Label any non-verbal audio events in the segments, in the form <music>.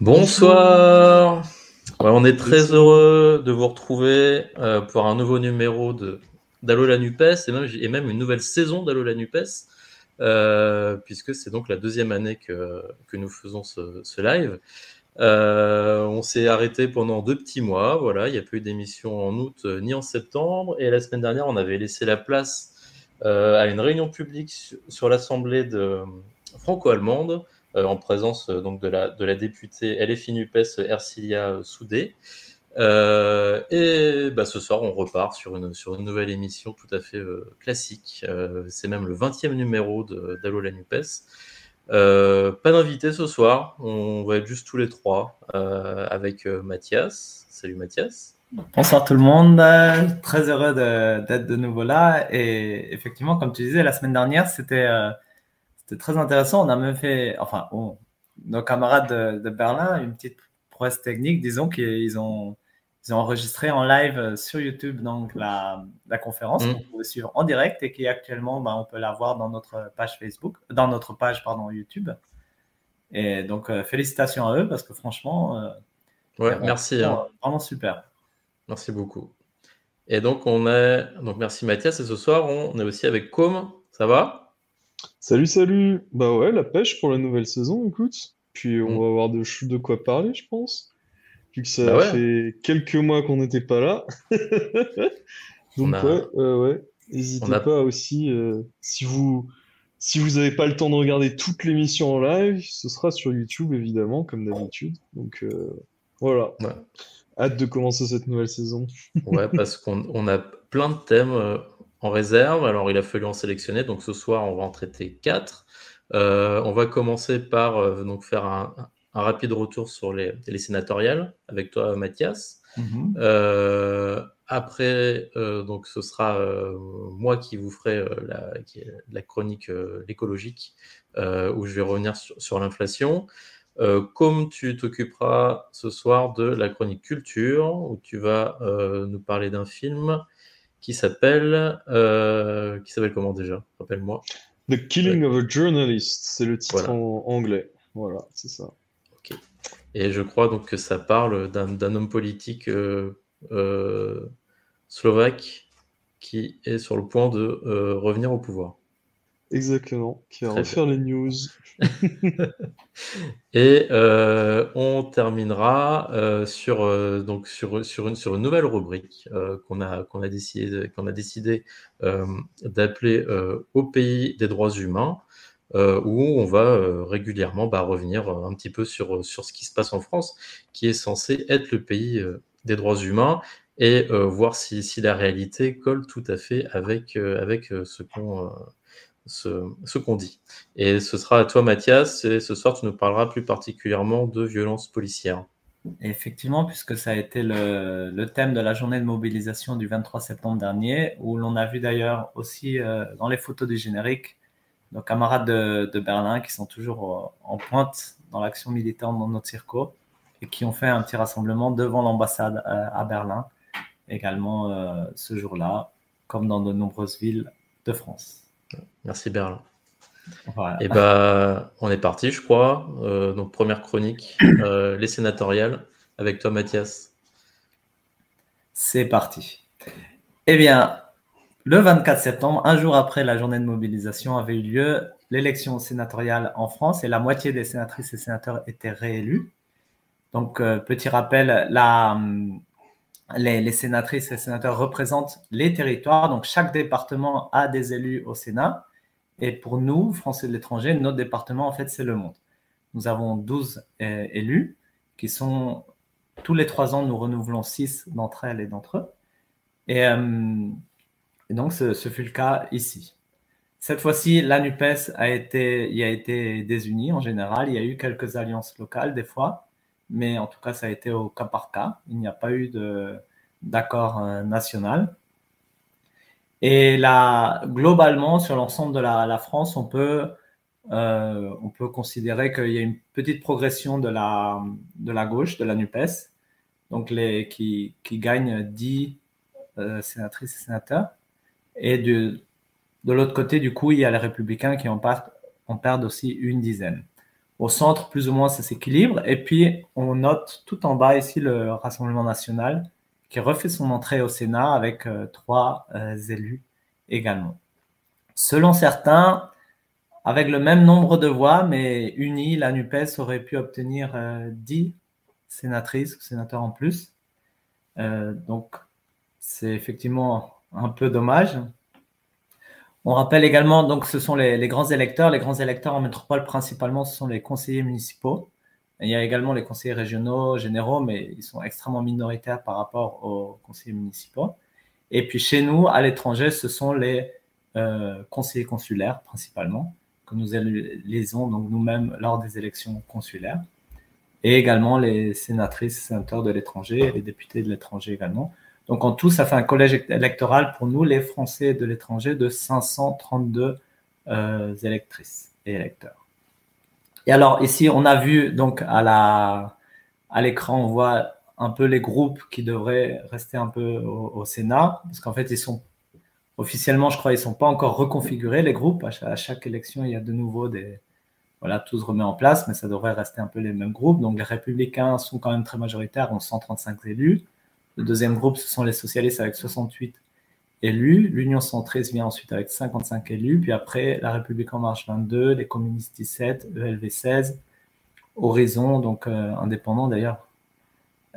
Bonsoir. on est très heureux de vous retrouver euh, pour un nouveau numéro de d'Allo la Nupes et même, et même une nouvelle saison d'Allo la Nupes, euh, puisque c'est donc la deuxième année que, que nous faisons ce, ce live. Euh, on s'est arrêté pendant deux petits mois, voilà, il n'y a pas eu d'émission en août ni en septembre, et la semaine dernière, on avait laissé la place à une réunion publique sur l'Assemblée de franco-allemande en présence euh, donc de la, députée LFI NUPES Ercilia Soudé. Euh, et bah, ce soir, on repart sur une, sur une nouvelle émission tout à fait classique. c'est même le 20e numéro d'Allo la NUPES. pas d'invité ce soir, on va être juste tous les trois avec Mathias. Salut Mathias. Bonsoir tout le monde, très heureux d'être de, nouveau là. Et effectivement, comme tu disais, la semaine dernière, c'était c'était très intéressant. On a même fait, enfin, nos camarades de, Berlin, une petite prouesse technique, disons qu'ils ont, ils ont enregistré en live sur YouTube donc la, la conférence mmh. qu'on pouvait suivre en direct et qui actuellement, bah, on peut la voir dans notre page Facebook, dans notre page pardon YouTube. Et donc euh, félicitations à eux parce que franchement, euh, ouais, merci, hein. vraiment super. Merci beaucoup. Et donc on est, donc merci Mathias. Et ce soir on est aussi avec Com. Ça va? Salut, salut. Bah ouais, la pêche pour la nouvelle saison, écoute. Puis on mm. va avoir de, de quoi parler, je pense. Vu que ça bah fait quelques mois qu'on n'était pas là. <laughs> Donc ouais, ouais. N'hésitez pas aussi, euh, si vous si vous n'avez pas le temps de regarder toute l'émission en live, ce sera sur YouTube évidemment, comme d'habitude. Donc euh, voilà. Hâte de commencer cette nouvelle saison. <laughs> ouais, parce qu'on a plein de thèmes. En réserve. Alors, il a fallu en sélectionner. Donc, ce soir, on va en traiter quatre. Euh, on va commencer par euh, donc faire un, rapide retour sur les, les sénatoriales avec toi, Mathias. Mhm. Euh, après, donc, ce sera moi qui vous ferai la, la, chronique écologique où je vais revenir sur, sur l'inflation. comme tu t'occuperas ce soir de la chronique culture, où tu vas nous parler d'un film qui s'appelle euh, qui s'appelle comment déjà? Rappelle-moi. The Killing of a Journalist, c'est le titre en anglais. Voilà, c'est ça. Ok. Et je crois donc que ça parle d'un homme politique euh, euh, slovaque qui est sur le point de revenir au pouvoir. Exactement, qui va refaire les news. <laughs> Et euh, on terminera euh, sur, euh, donc sur, sur, une, sur une nouvelle rubrique qu'on a, qu'on a décidé, qu'on a décidé d'appeler Au pays des droits humains, où on va régulièrement bah, revenir un petit peu sur, sur ce qui se passe en France, qui est censé être le pays des droits humains, et voir si, si, la réalité colle tout à fait avec, avec ce qu'on ce, qu'on dit. Et ce sera à toi, Mathias, et ce soir, tu nous parleras plus particulièrement de violences policières. Effectivement, puisque ça a été le, thème de la journée de mobilisation du 23 septembre dernier, où l'on a vu d'ailleurs aussi euh, dans les photos du générique nos camarades de, Berlin qui sont toujours en pointe dans l'action militaire dans notre circo et qui ont fait un petit rassemblement devant l'ambassade euh, à Berlin également euh, ce jour-là, comme dans de nombreuses villes de France. Merci Berlin. Et bah, on est parti, je crois. Euh, donc, première chronique, euh, les sénatoriales, avec toi, Mathias. C'est parti. Eh bien, le 24 septembre, un jour après la journée de mobilisation, avait eu lieu l'élection sénatoriale en France et la moitié des sénatrices et sénateurs étaient réélus. Donc, euh, petit rappel, la, les, sénatrices et sénateurs représentent les territoires. Donc, chaque département a des élus au Sénat. Et pour nous, Français de l'étranger, notre département, en fait, c'est le monde. Nous avons 12 euh, élus qui sont, tous les trois ans, nous renouvelons 6 d'entre elles et d'entre eux. Et, euh, donc, ce, fut le cas ici. Cette fois-ci, la NUPES a été, y a été désunie en général. Il y a eu quelques alliances locales des fois, mais en tout cas, ça a été au cas par cas. Il n'y a pas eu d'accord euh, national. Et là, globalement, sur l'ensemble de la, France, on peut, euh, on peut considérer qu'il y a une petite progression de la, de la gauche, de la NUPES, donc les, qui, qui gagnent 10 euh, sénatrices et sénateurs. Et de, de l'autre côté, du coup, il y a les républicains qui en, en perdent aussi une dizaine. Au centre, plus ou moins, ça s'équilibre. Et puis, on note tout en bas ici le Rassemblement national qui refait son entrée au Sénat avec trois élus également. Selon certains, avec le même nombre de voix, mais unis, la NUPES aurait pu obtenir 10 euh, sénatrices ou sénateurs en plus. Euh, donc, c'est effectivement un peu dommage. On rappelle également, donc, ce sont les, grands électeurs. Les grands électeurs en métropole, principalement, ce sont les conseillers municipaux. il y a également les conseillers régionaux, généraux, mais ils sont extrêmement minoritaires par rapport aux conseillers municipaux. Et puis chez nous, à l'étranger, ce sont les euh, conseillers consulaires principalement que nous élisons nous-mêmes lors des élections consulaires, et également les sénatrices sénateurs de l'étranger les députés de l'étranger également. Donc en tout, ça fait un collège électoral pour nous, les Français de l'étranger, de 532 euh, électrices et électeurs. Et alors ici, on a vu donc à à l'écran, on voit un peu les groupes qui devraient rester un peu au, Sénat, parce qu'en fait, ils sont officiellement, je crois, ils sont pas encore reconfigurés, les groupes. À chaque, élection, il y a de nouveau des. Voilà, tout se remet en place, mais ça devrait rester un peu les mêmes groupes. Donc, les républicains sont quand même très majoritaires, ont 135 élus. Le deuxième groupe, ce sont les socialistes avec 68 élus. L'Union centriste vient ensuite avec 55 élus. Puis après, la République en marche 22, les communistes 17, ELV 16, Horizon, donc euh, indépendant d'ailleurs,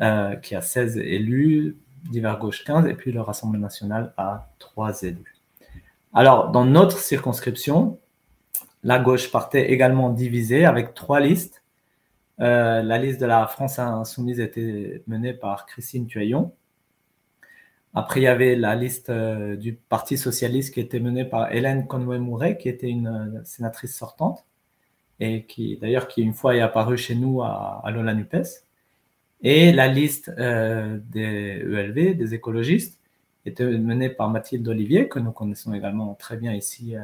euh, qui a 16 élus, divers gauche 15, et puis le Rassemblement national a 3 élus. Alors, dans notre circonscription, la gauche partait également divisée avec trois listes. Euh, la liste de la France insoumise était menée par Christine Tuaillon. Après, il y avait la liste euh, du Parti socialiste qui était menée par Hélène Conway-Mouret, qui était une euh, sénatrice sortante, et qui, d'ailleurs, qui une fois est apparue chez nous à, à Lola Nupes. Et la liste des ELV, des écologistes, était menée par Mathilde Olivier, que nous connaissons également très bien ici,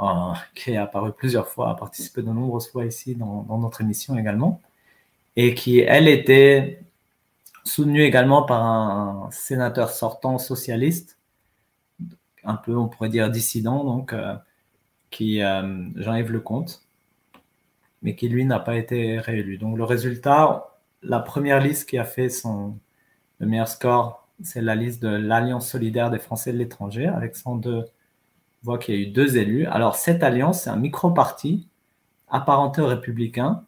euh, qui est apparu plusieurs fois, a participé de nombreuses fois ici dans, notre émission également, et qui, elle, était soutenue également par un sénateur sortant socialiste, un peu, on pourrait dire, dissident, donc, euh, qui, Jean-Yves Lecomte, mais qui, lui, n'a pas été réélu. Donc, le résultat, la première liste qui a fait son, le meilleur score, c'est la liste de l'Alliance solidaire des Français de l'étranger, avec 102 voit qu'il y a eu deux élus. Alors, cette alliance, c'est un micro-parti apparenté aux républicains.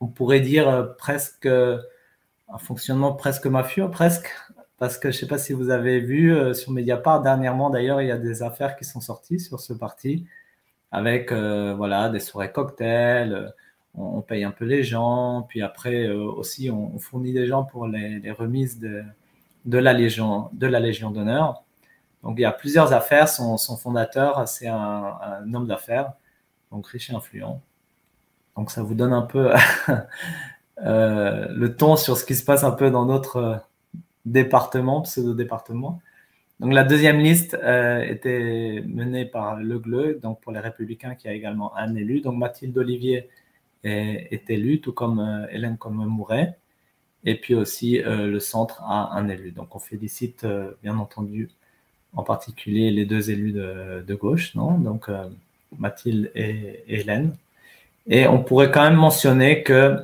On pourrait dire euh, presque un fonctionnement presque mafieux, presque, parce que je ne sais pas si vous avez vu euh, sur Mediapart dernièrement, d'ailleurs, il y a des affaires qui sont sorties sur ce parti, avec euh, voilà, des soirées cocktails on, paye un peu les gens, puis après euh, aussi on, fournit des gens pour les, remises de, de, la Légion de la Légion d'honneur. Donc il y a plusieurs affaires. Son, fondateur, c'est un, homme d'affaires, donc riche et influent. Donc ça vous donne un peu <laughs> euh, le ton sur ce qui se passe un peu dans notre département, pseudo-département. Donc la deuxième liste euh, était menée par Le Gleu, donc pour les Républicains, qui a également un élu. Donc Mathilde Olivier est, élu, tout comme euh, Hélène comme Mouret. Et puis aussi, euh, le centre a un élu. Donc, on félicite euh, bien entendu en particulier les deux élus de, gauche, non? Donc, Mathilde et, Hélène. Et on pourrait quand même mentionner que,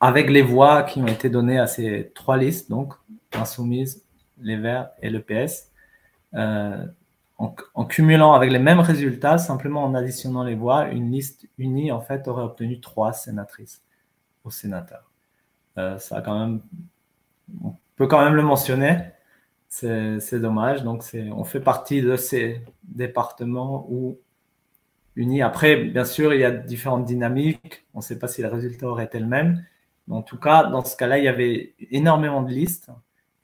avec les voix qui ont été données à ces trois listes, donc Insoumise, les Verts et le PS, en, cumulant avec les mêmes résultats, simplement en additionnant les voix, une liste unie en fait aurait obtenu trois sénatrices au sénateur. Euh, ça quand même, on peut quand même le mentionner. C'est dommage. Donc on fait partie de ces départements où unis. Après, bien sûr, il y a différentes dynamiques. On ne sait pas si le résultat aurait été le même. Mais en tout cas, dans ce cas-là, il y avait énormément de listes,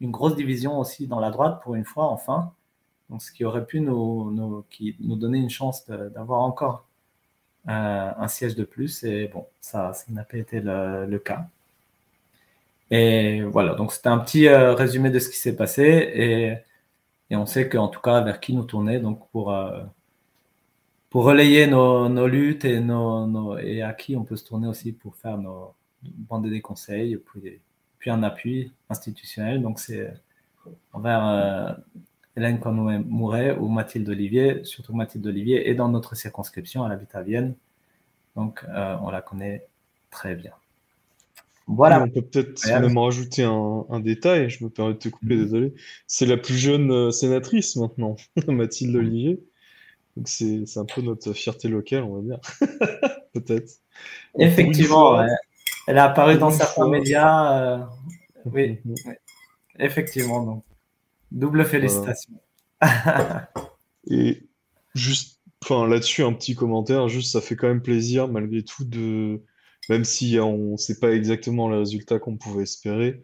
une grosse division aussi dans la droite pour une fois, enfin ce qui aurait pu nous, nous donner une chance d'avoir encore euh, un siège de plus. Et bon, ça n'a pas été le, cas. Et voilà, donc c'était un petit euh, résumé de ce qui s'est passé. Et, et on sait qu'en tout cas, vers qui nous tourner donc pour, euh, pour relayer nos, nos luttes et, nos, et à qui on peut se tourner aussi pour faire nos, bander des conseils, puis, puis un appui institutionnel. Donc c'est envers Hélène Conway-Mouret ou Mathilde Olivier, surtout Mathilde Olivier, est dans notre circonscription, elle habite à Vienne. Donc, on la connaît très bien. Voilà. On peut peut-être même rajouter un, détail, je me permets de te couper, mhm. désolé. C'est la plus jeune sénatrice maintenant, <laughs> Mathilde Olivier. Donc c'est un peu notre fierté locale, on va dire. <laughs> peut-être. Effectivement, elle a apparu dans certains médias. Euh, oui, effectivement. Donc. Double félicitations. <laughs> Et juste, enfin là-dessus, un petit commentaire. Juste, ça fait quand même plaisir malgré tout de, même si on ne sait pas exactement le résultat qu'on pouvait espérer,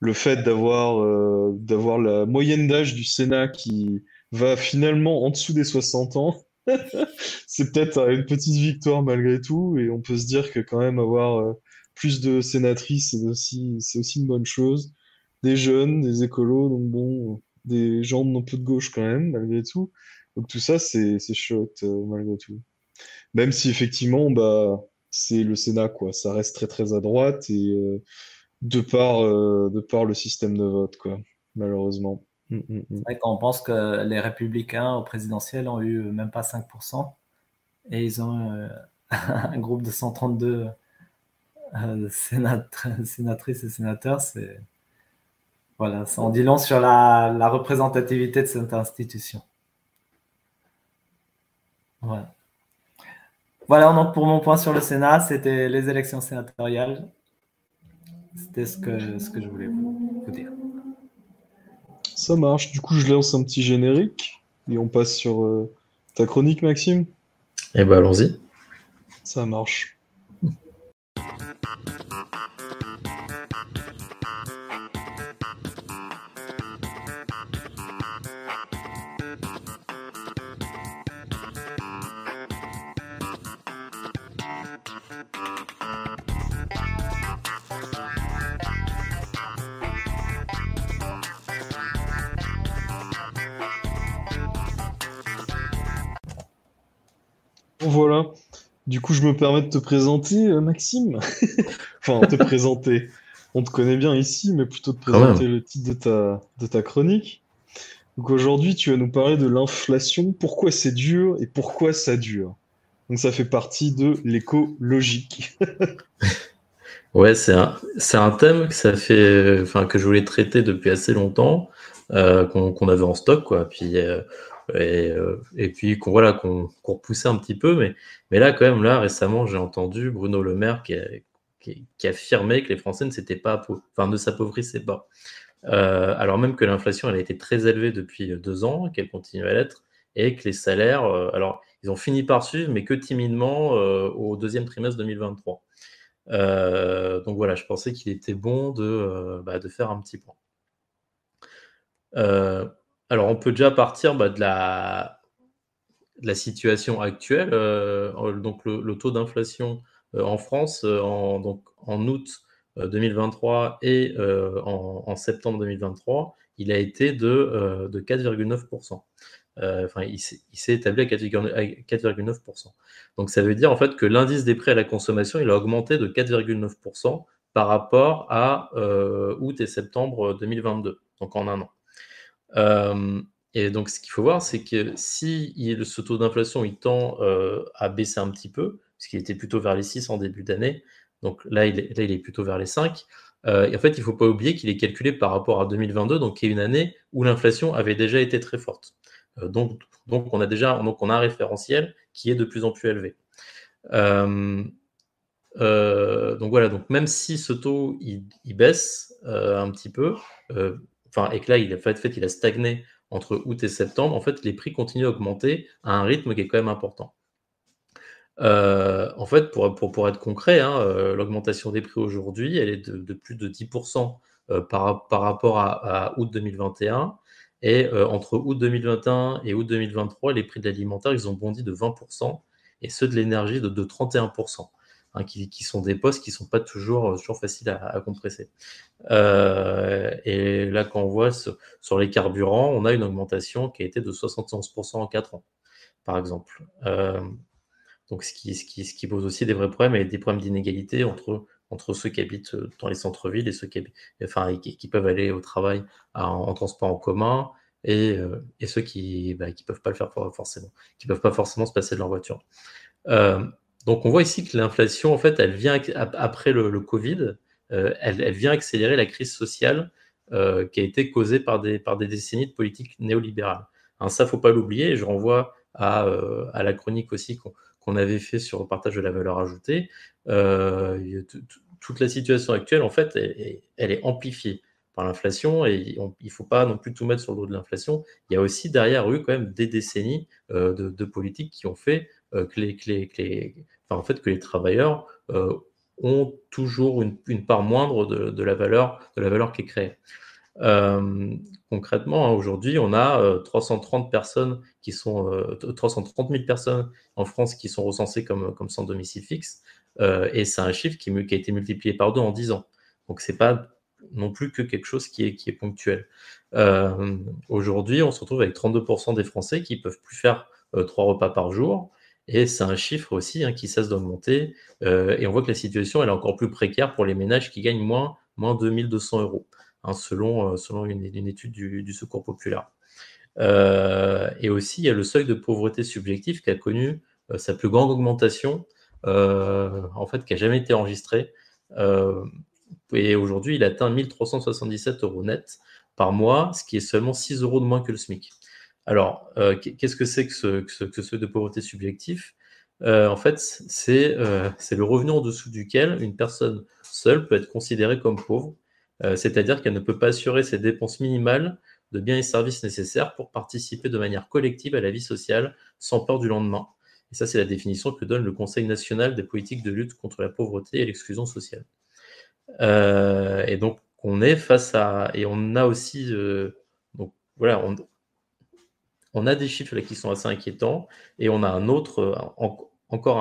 le fait d'avoir euh, d'avoir la moyenne d'âge du Sénat qui va finalement en dessous des 60 ans. <laughs> c'est peut-être une petite victoire malgré tout, et on peut se dire que quand même avoir euh, plus de sénatrices, c'est aussi, c'est aussi une bonne chose. Des jeunes, des écolos, donc bon, des gens un peu de gauche quand même, malgré tout. Donc tout ça, c'est, chouette, euh, malgré tout. Même si effectivement, bah, c'est le Sénat, quoi. Ça reste très très à droite et euh, de par, de par le système de vote, quoi, malheureusement. Mm, mm, mm. C'est vrai qu'on pense que les républicains au présidentiel ont eu même pas 5%, et ils ont euh, <laughs> un groupe de 132 euh, sénatrices et sénateurs. C'est voilà, ça en dit long sur la, représentativité de cette institution. Voilà. Voilà, donc pour mon point sur le Sénat, c'était les élections sénatoriales. C'était ce que, ce que je voulais vous dire. Ça marche. Du coup, je lance un petit générique et on passe sur euh, ta chronique, Maxime. Eh ben, allons-y. Ça marche. Voilà. Du coup, je me permets de te présenter, euh, Maxime. <laughs> enfin, te présenter. On te connaît bien ici, mais plutôt de présenter le titre de ta, de ta chronique. Donc aujourd'hui, tu vas nous parler de l'inflation, pourquoi c'est dur et pourquoi ça dure. Donc ça fait partie de l'écologique. <laughs> ouais, c'est un, un, thème que, ça fait, enfin, que je voulais traiter depuis assez longtemps, euh, qu'on avait en stock. Quoi. Puis euh, et, euh, et puis qu'on voilà, qu'on repoussait un petit peu. Mais, mais là, quand même, là, récemment, j'ai entendu Bruno Le Maire qui, a, qui, affirmait que les Français ne s'appauvrissaient pas. Euh, alors même que l'inflation, elle a été très élevée depuis deux ans, qu'elle continue à l'être, et que les salaires, euh, alors, ils ont fini par suivre, mais que timidement au deuxième trimestre 2023. donc voilà, je pensais qu'il était bon de, bah, de faire un petit point. Alors, on peut déjà partir bah, de, la, situation actuelle. Euh, donc, le, taux d'inflation euh, en France euh, en, donc, en août 2023 et en, septembre 2023, il a été de, de 4,9%. enfin, il s'est établi à 4,9%. Donc, ça veut dire en fait que l'indice des prix à la consommation, il a augmenté de 4,9% par rapport à août et septembre 2022, donc en un an. Euh, et donc, ce qu'il faut voir, c'est que si ce taux d'inflation il tend euh, à baisser un petit peu, puisqu'il était plutôt vers les 6 en début d'année, donc là il, est, plutôt vers les 5. Euh, et en fait, il ne faut pas oublier qu'il est calculé par rapport à 2022, donc qui est une année où l'inflation avait déjà été très forte. donc, donc, on a déjà donc on a un référentiel qui est de plus en plus élevé. donc voilà, donc même si ce taux il baisse un petit peu, enfin, et que là, il a, fait, fait, il a stagné entre août et septembre, en fait, les prix continuent à augmenter à un rythme qui est quand même important. Euh, en fait, pour, être concret, hein, euh, l'augmentation des prix aujourd'hui, elle est de, plus de 10% euh, par, rapport à, août 2021. Et entre août 2021 et août 2023, les prix de l'alimentaire, ils ont bondi de 20% et ceux de l'énergie de 31%. Hein, qui, sont des postes qui sont pas toujours, euh, toujours faciles à, compresser. Euh, et là, quand on voit sur, les carburants, on a une augmentation qui a été de 71% en 4 ans, par exemple. Euh, donc, ce qui, ce, qui, ce qui, pose aussi des vrais problèmes et des problèmes d'inégalité entre, entre ceux qui habitent dans les centres-villes et ceux qui, enfin, qui, peuvent aller au travail en, transport en commun et, et ceux qui ne bah, peuvent pas le faire forcément, qui peuvent pas forcément se passer de leur voiture. Donc on voit ici que l'inflation, en fait, elle vient après le, Covid, elle, vient accélérer la crise sociale qui a été causée par des, décennies de politique néolibérale. Hein, ça, faut pas l'oublier. Je renvoie à, à, la chronique aussi qu'on avait fait sur le partage de la valeur ajoutée. toute la situation actuelle, en fait, elle est amplifiée par l'inflation et il ne faut pas non plus tout mettre sur le dos de l'inflation. Il y a aussi derrière eu quand même des décennies euh, de, politiques qui ont fait euh, que, les, en fait, que les travailleurs euh, ont toujours une, part moindre de, la valeur, de la valeur qui est créée. concrètement, hein, aujourd'hui, on a 330 personnes qui sont 330 000 personnes en France qui sont recensées comme, sans domicile fixe, et c'est un chiffre qui, a été multiplié par deux en 10 ans. Donc c'est pas non plus que quelque chose qui est, qui est ponctuel. Euh, aujourd'hui, on se retrouve avec 32% des Français qui peuvent plus faire euh, trois repas par jour. Et c'est un chiffre aussi hein, qui cesse d'augmenter. Euh, et on voit que la situation elle est encore plus précaire pour les ménages qui gagnent moins, moins 2200 euros, hein, selon, selon une, étude du, Secours populaire. et aussi, il y a le seuil de pauvreté subjectif qui a connu sa plus grande augmentation, en fait, qui n'a jamais été enregistrée et aujourd'hui, il atteint 1377 euros net par mois, ce qui est seulement 6 euros de moins que le SMIC. Alors, euh, qu'est-ce que c'est que ce, seuil de pauvreté subjectif? Euh, En fait, euh, c'est le revenu en dessous duquel une personne seule peut être considérée comme pauvre, c'est-à-dire qu'elle ne peut pas assurer ses dépenses minimales de biens et services nécessaires pour participer de manière collective à la vie sociale sans peur du lendemain. Et ça, c'est la définition que donne le Conseil national des politiques de lutte contre la pauvreté et l'exclusion sociale. Et donc, on est face à. Et on a aussi. Donc, voilà, on, a des chiffres là, qui sont assez inquiétants. Et on a un autre. Euh, encore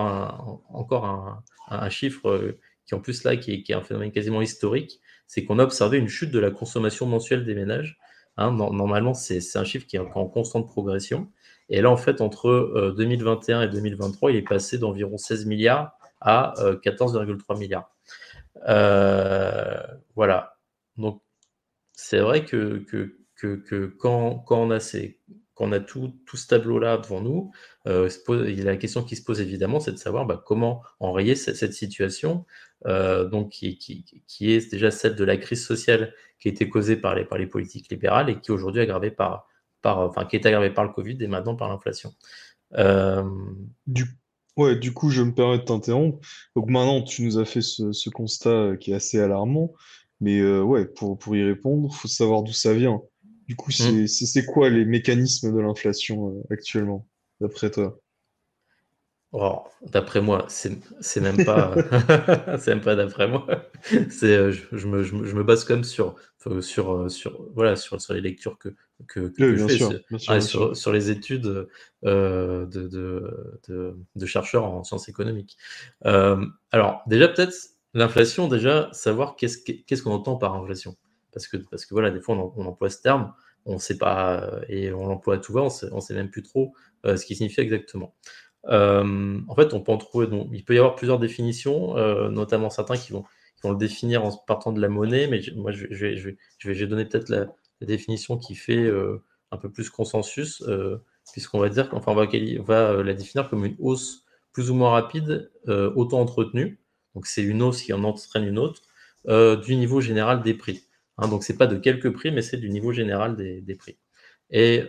un, chiffre qui, en plus, là, qui est, un phénomène quasiment historique. C'est qu'on a observé une chute de la consommation mensuelle des ménages. Hein, normalement, c'est un chiffre qui est en constante progression. Et là, en fait, entre 2021 et 2023, il est passé d'environ 16 milliards à 14,3 milliards. Euh, voilà. Donc, c'est vrai que, quand, on a ces, quand on a tout, tout ce tableau-là devant nous, euh, la question qui se pose évidemment, c'est de savoir bah, comment enrayer cette, situation, euh, donc qui, qui, est déjà celle de la crise sociale qui a été causée par les, par les politiques libérales et qui aujourd'hui est aggravée par, par, enfin, qui est aggravée par le Covid et maintenant par l'inflation. du Ouais, du coup, je me permets de t'interrompre. Donc maintenant, tu nous as fait ce, constat euh, qui est assez alarmant, mais euh, ouais, pour, pour y répondre, il faut savoir d'où ça vient. Du coup, mmh. c'est quoi les mécanismes de l'inflation euh, actuellement, d'après toi? Oh, d'après moi, c'est même pas, <laughs> <laughs> c'est même pas d'après moi. C'est, euh, je, me, je, me, base quand même sur, sur, euh, sur, voilà, sur, sur les lectures que, que, je fais, sur, sur, les études euh, de, de, de, chercheurs en sciences économiques. alors, déjà, peut-être l'inflation, déjà, savoir qu'est-ce qu'est-ce qu'on entend par inflation? Parce que, parce que voilà, des fois, on, emploie ce terme, on sait pas, et on l'emploie à tout va, on on sait même plus trop ce qu'il signifie exactement. Euh, en fait, on peut en trouver. Il peut y avoir plusieurs définitions, euh, notamment certains qui vont, le définir en partant de la monnaie, mais moi, je, vais, donner peut-être la, définition qui fait euh, un peu plus consensus, puisqu'on va dire qu'enfin, on va, va la définir comme une hausse plus ou moins rapide, auto-entretenue. Donc, c'est une hausse qui en entraîne une autre, du niveau général des prix. Hein, donc, c'est pas de quelques prix, mais c'est du niveau général des, des prix. Et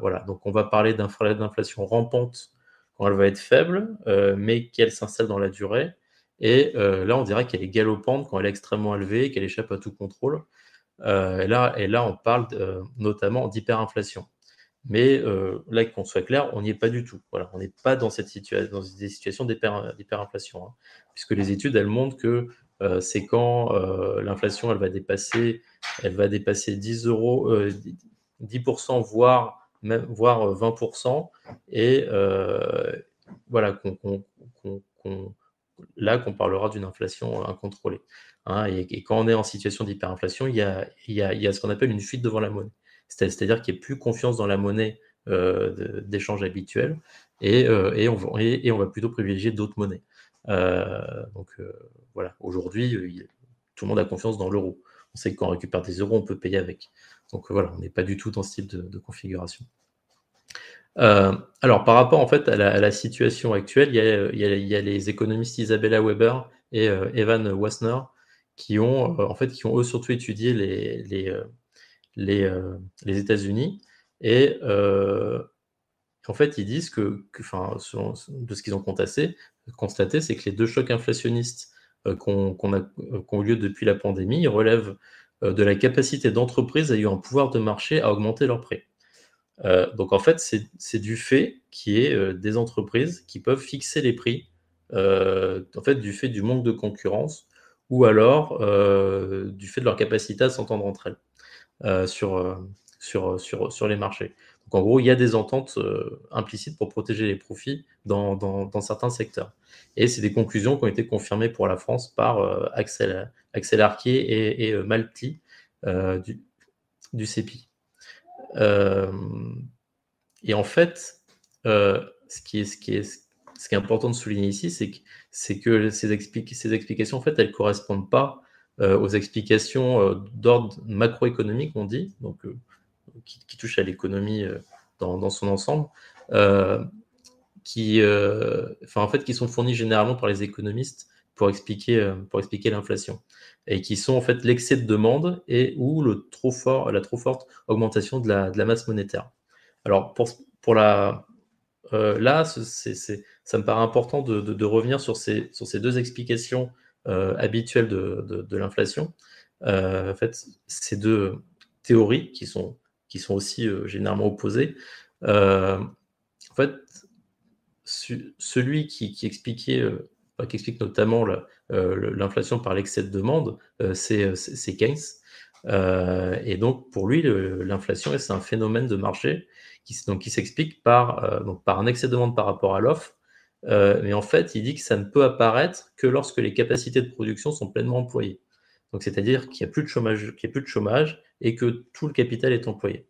voilà, donc on va parler d'inflation rampante quand elle va être faible, euh, mais qu'elle s'installe dans la durée. Et euh, là, on dirait qu'elle est galopante quand elle est extrêmement élevée, qu'elle échappe à tout contrôle. Euh, et, là, et là, on parle notamment d'hyperinflation. Mais là, qu'on soit clair, on n'y est pas du tout. Voilà, on n'est pas dans, cette dans des situations d'hyperinflation, hein. puisque les études, elles montrent que c'est quand l'inflation, elle va dépasser, elle va dépasser 10 euros, 10%, voire même, voire 20%, euh, et euh, voilà, là qu'on parlera d'une inflation incontrôlée. Hein, et, quand on est en situation d'hyperinflation, il y a, il y a, il y a ce qu'on appelle une fuite devant la monnaie. C'est-à-dire qu'il n'y a plus confiance dans la monnaie euh, d'échange habituel et, on et, on va plutôt privilégier d'autres monnaies. donc voilà, aujourd'hui, tout le monde a confiance dans l'euro. On sait que quand on récupère des euros, on peut payer avec. Donc voilà, on n'est pas du tout dans ce type de, configuration. alors, par rapport en fait à la, situation actuelle, il y, a, les économistes Isabella Weber et Evan Wassner qui ont, en fait, qui ont eux surtout étudié les, les, les, États-Unis et en fait, ils disent que, enfin, de ce qu'ils ont constaté c'est que les deux chocs inflationnistes euh, qu'on a, euh, lieu depuis la pandémie relèvent euh, de la capacité d'entreprises ayant un pouvoir de marché à augmenter leurs prix. donc en fait, c'est du fait qui est des entreprises qui peuvent fixer les prix, en fait, du fait du manque de concurrence ou alors du fait de leur capacité à s'entendre entre elles sur les marchés. Donc en gros, il y a des ententes euh, implicites pour protéger les profits dans, certains secteurs. Et c'est des conclusions qui ont été confirmées pour la France par euh, Axel, Arquier et, et euh, Malti du, du CEPI. et en fait, ce, qui est, important de souligner ici, c'est que, ces, explications, en fait, elles ne correspondent pas aux explications d'ordre macroéconomique, on dit, donc qui, touche à l'économie euh, dans, son ensemble, euh, qui, euh, enfin, en fait, qui sont fournis généralement par les économistes pour expliquer, pour expliquer l'inflation, et qui sont en fait l'excès de demande et ou le trop fort, la trop forte augmentation de la, de la masse monétaire. Alors, pour, pour la, là, ça me paraît important de, de, revenir sur ces, sur ces deux explications habituelles de, de l'inflation. en fait, ces deux théories qui sont qui sont aussi euh, généralement opposés. Euh, en fait, celui qui, expliquait, euh, qui explique notamment l'inflation par l'excès de demande, c'est Keynes. et donc, pour lui, l'inflation, c'est un phénomène de marché qui, s'explique par un excès de demande par rapport à l'offre. mais en fait, il dit que ça ne peut apparaître que lorsque les capacités de production sont pleinement employées. Donc, c'est-à-dire qu'il n'y a plus de chômage, qu'il y a plus de chômage et que tout le capital est employé.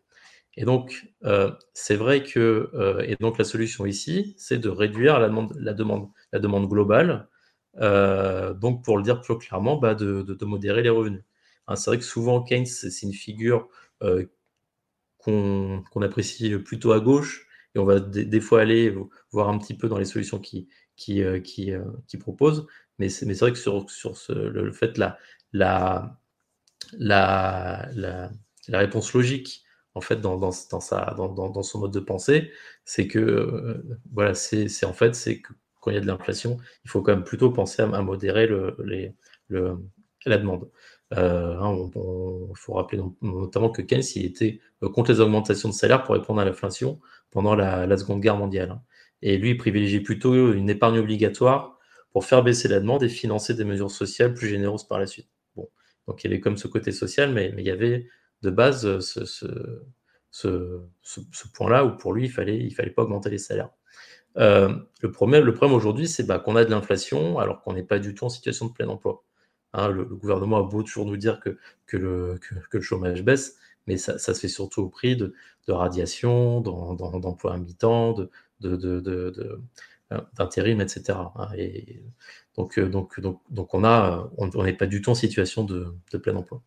Et donc, euh, c'est vrai que, euh, et donc la solution ici, c'est de réduire la demande, globale. Euh, donc, pour le dire plus clairement, bah, de, modérer les revenus. Hein, c'est vrai que souvent, Keynes, c'est une figure qu'on apprécie plutôt à gauche, et on va des, fois aller voir un petit peu dans les solutions qu'il qui, qui, propose. Mais c'est vrai que sur, le, fait, la, réponse logique en fait dans, son mode de pensée, c'est que euh, voilà, c'est en fait c'est que quand il y a de l'inflation, il faut quand même plutôt penser à, modérer la demande. Euh, hein, il faut rappeler notamment que Keynes il était euh, contre les augmentations de salaire pour répondre à l'inflation pendant la, Seconde Guerre mondiale. Hein. Et lui, il privilégiait plutôt une épargne obligatoire pour faire baisser la demande et financer des mesures sociales plus généreuses par la suite. Donc il y avait comme ce côté social, mais, mais il y avait de base euh, ce, ce, ce, point-là où pour lui, il fallait, il fallait pas augmenter les salaires. Euh, le problème, le problème aujourd'hui, c'est bah, qu'on a de l'inflation alors qu'on n'est pas du tout en situation de plein emploi. Hein, le, gouvernement a beau toujours nous dire que, que, le, que, le chômage baisse, mais ça, ça, se fait surtout au prix de, de radiation, d'emploi à mi-temps, de, de d'intérim, etc. Et donc, donc, donc, donc on n'est pas du tout en situation de, de plein emploi.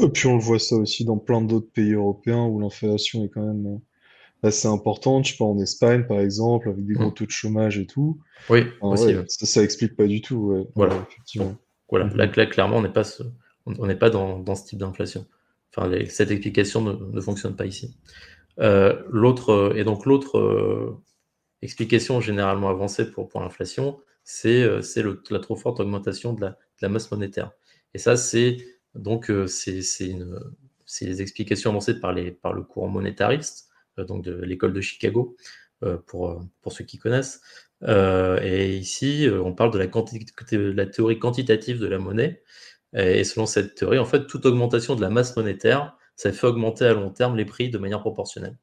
Et puis on le voit ça aussi dans plein d'autres pays européens où l'inflation est quand même euh, assez importante. Je sais pas, en Espagne par exemple, avec des gros mmh. taux de chômage et tout. Oui, aussi, Ça, ça explique pas du tout. Voilà, effectivement. Voilà, mmh. là, clairement, on n'est pas, on n'est pas dans, dans, ce type d'inflation. Enfin, cette explication ne, ne, fonctionne pas ici. Euh, l'autre, euh, et donc l'autre explication généralement avancée pour, l'inflation, c'est la trop forte augmentation de la, masse monétaire. Et ça, c'est donc, euh, c'est les explications avancées par, les, par le courant monétariste, euh, donc de l'école de Chicago, euh, pour, ceux qui connaissent. et ici, on parle de la, théorie quantitative de la monnaie. Et selon cette théorie, en fait, toute augmentation de la masse monétaire, ça fait augmenter à long terme les prix de manière proportionnelle.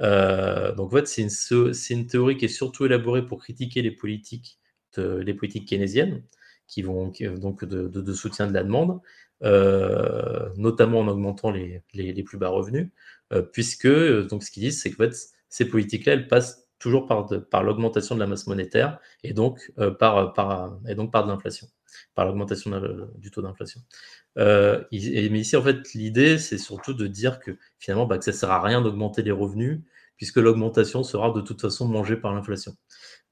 Donc, en fait, c'est une, théorie qui est surtout élaborée pour critiquer les politiques, les politiques keynésiennes, qui vont donc de, de, soutien de la demande, euh, notamment en augmentant les, plus bas revenus, euh, puisque euh, donc ce qu'ils disent, c'est que fait, ces politiques-là, elles passent toujours par, l'augmentation de la masse monétaire et donc, par, et donc par de l'inflation, par l'augmentation du taux d'inflation. mais ici, en fait, l'idée, c'est surtout de dire que finalement, bah, que ça ne sert à rien d'augmenter les revenus, puisque l'augmentation sera de toute façon mangée par l'inflation.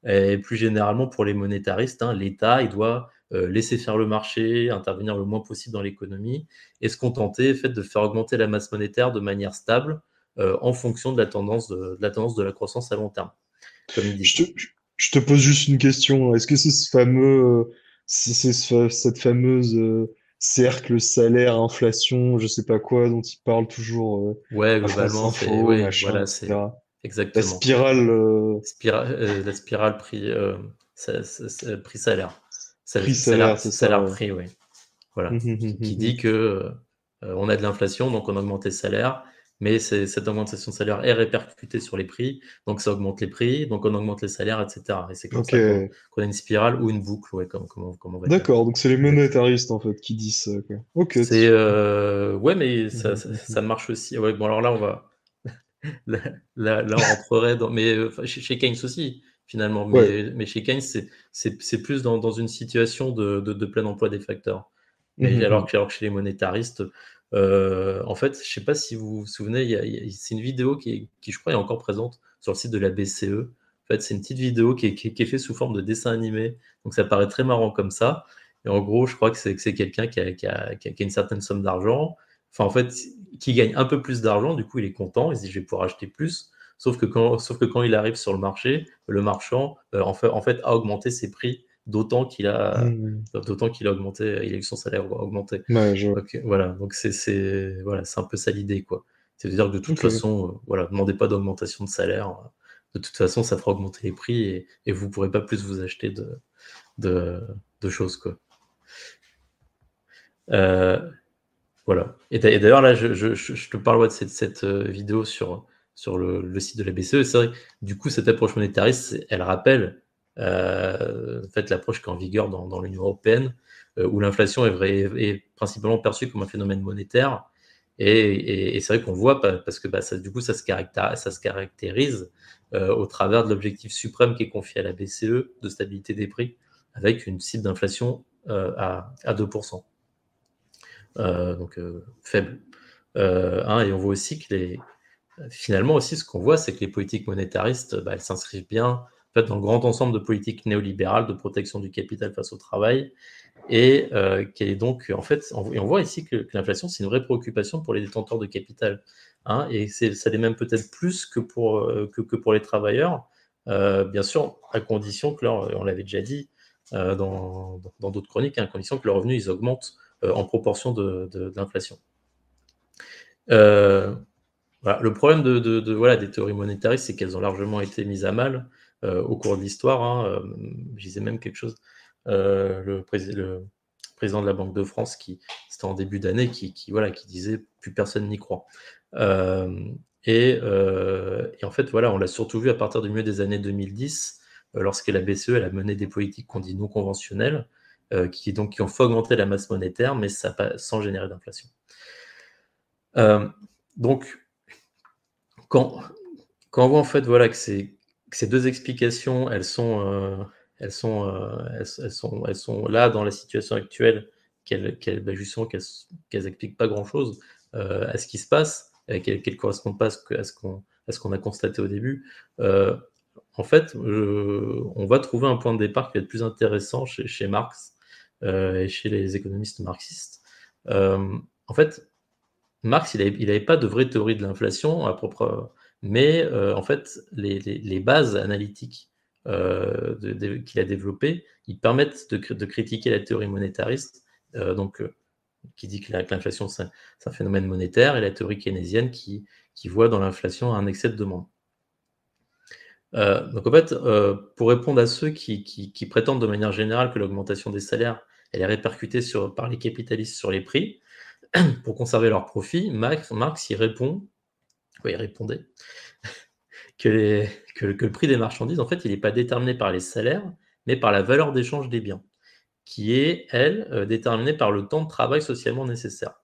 Et plus généralement, pour les monétaristes, hein, l'État, il doit euh, laisser faire le marché, intervenir le moins possible dans l'économie, et se contenter fait, de faire augmenter la masse monétaire de manière stable euh, en fonction de la, tendance de, la tendance de la croissance à long terme. Je, te, pose juste une question. Est-ce que c'est ce fameux, c'est cette fameuse cercle salaire, inflation, je sais pas quoi, dont il parle toujours. Euh, ouais, globalement, c'est voilà, c'est exactement. La spirale. Euh, euh, la spirale prix, prix salaire. Prix salaire, salaire, prix, oui. Voilà. Mmh, mmh, mmh, qui, dit que on a de l'inflation, donc on augmente les salaires mais cette augmentation de salaire est répercutée sur les prix, donc ça augmente les prix, donc on augmente les salaires, etc. Et c'est comme ça qu'on a une spirale ou une boucle, ouais, comme, on va D'accord, donc c'est les monétaristes en fait qui disent ça. Ok. C'est euh... ouais, mais ça, ça, marche aussi. Ouais, bon alors là on va <laughs> là, là, on rentrerait dans, mais euh, chez, Keynes aussi finalement, mais, mais chez Keynes c'est plus dans, dans, une situation de, de, plein emploi des facteurs. Mais mmh alors, que, alors que chez les monétaristes, euh, en fait, je ne sais pas si vous vous souvenez, c'est une vidéo qui, je crois, est encore présente sur le site de la BCE. En fait, c'est une petite vidéo qui est, faite sous forme de dessin animé. Donc, ça paraît très marrant comme ça. Et en gros, je crois que c'est quelqu'un qui a, une certaine somme d'argent. Enfin, en fait, qui gagne un peu plus d'argent. Du coup, il est content. Il se dit, je vais pouvoir acheter plus. Sauf que quand, sauf que quand il arrive sur le marché, le marchand, euh, en, fait, en fait, a augmenté ses prix d'autant qu'il a, mmh. d'autant qu'il a augmenté, il a eu son salaire augmenté. voilà, donc c'est, voilà, c'est un peu ça l'idée, quoi. C'est-à-dire que de toute façon, euh, voilà, demandez pas d'augmentation de salaire. De toute façon, ça fera augmenter les prix et, et vous pourrez pas plus vous acheter de, de, choses, quoi. Euh, voilà. Et d'ailleurs, là, je, je, te parle de cette, cette euh, vidéo sur, sur le, le, site de la BCE. C'est vrai, du coup, cette approche monétariste, elle rappelle en fait, l'approche qui est en vigueur dans, l'Union européenne, euh, où l'inflation est, principalement perçue comme un phénomène monétaire. Et, c'est vrai qu'on voit, parce que bah, du coup, ça se caractérise, euh, au travers de l'objectif suprême qui est confié à la BCE de stabilité des prix, avec une cible d'inflation à, 2%. donc faible. Et on voit aussi que les, finalement aussi, ce qu'on voit, c'est que les politiques monétaristes, bah, elles s'inscrivent bien dans le grand ensemble de politiques néolibérales de protection du capital face au travail, et euh, est donc, en fait, on, on voit ici que, l'inflation, c'est une vraie préoccupation pour les détenteurs de capital, hein, et ça l'est même peut-être plus que pour, euh, que, pour les travailleurs, euh, bien sûr, à condition que leur, on l'avait déjà dit dans d'autres chroniques, hein, à condition que leurs revenus, ils augmentent en proportion de, l'inflation. Le problème de, de, voilà, des théories monétaristes, c'est qu'elles ont largement été mises à mal au cours de l'histoire. Hein, euh, je disais même quelque chose, euh, le, président de la Banque de France, qui c'était en début d'année, qui, voilà, qui disait plus personne n'y croit. Et, en fait, voilà, on l'a surtout vu à partir du milieu des années 2010, lorsque la BCE a mené des politiques qu'on dit non conventionnelles, qui, donc, qui ont fait augmenter la masse monétaire, mais ça, sans générer d'inflation. donc, quand, quand on voit en fait voilà, que ces deux explications, elles sont, euh, elles, sont, euh, elles, sont, elles sont là dans la situation actuelle, qu'elles, qu'elles, bah, justement qu'elles n'expliquent pas grand-chose euh, à ce qui se passe, qu'elles ne correspondent pas à ce, qu'on, à ce qu'on a constaté au début. en fait, on va trouver un point de départ qui va être plus intéressant chez, chez Marx et chez les économistes marxistes. en fait, Marx, il n'avait pas de vraie théorie de l'inflation à propre mais euh, en fait, les, bases analytiques euh, qu'il a développées, ils permettent de, critiquer la théorie monétariste, euh, donc, qui dit que l'inflation, c'est un phénomène monétaire, et la théorie keynésienne qui, voit dans l'inflation un excès de demande. donc en fait, pour répondre à ceux qui, prétendent de manière générale que l'augmentation des salaires est répercutée par les capitalistes sur les prix, pour conserver leurs profits, Marx y répond il répondait <laughs> que, que, le prix des marchandises, en fait, il n'est pas déterminé par les salaires, mais par la valeur d'échange des biens, qui est, elle, euh, déterminée par le temps de travail socialement nécessaire.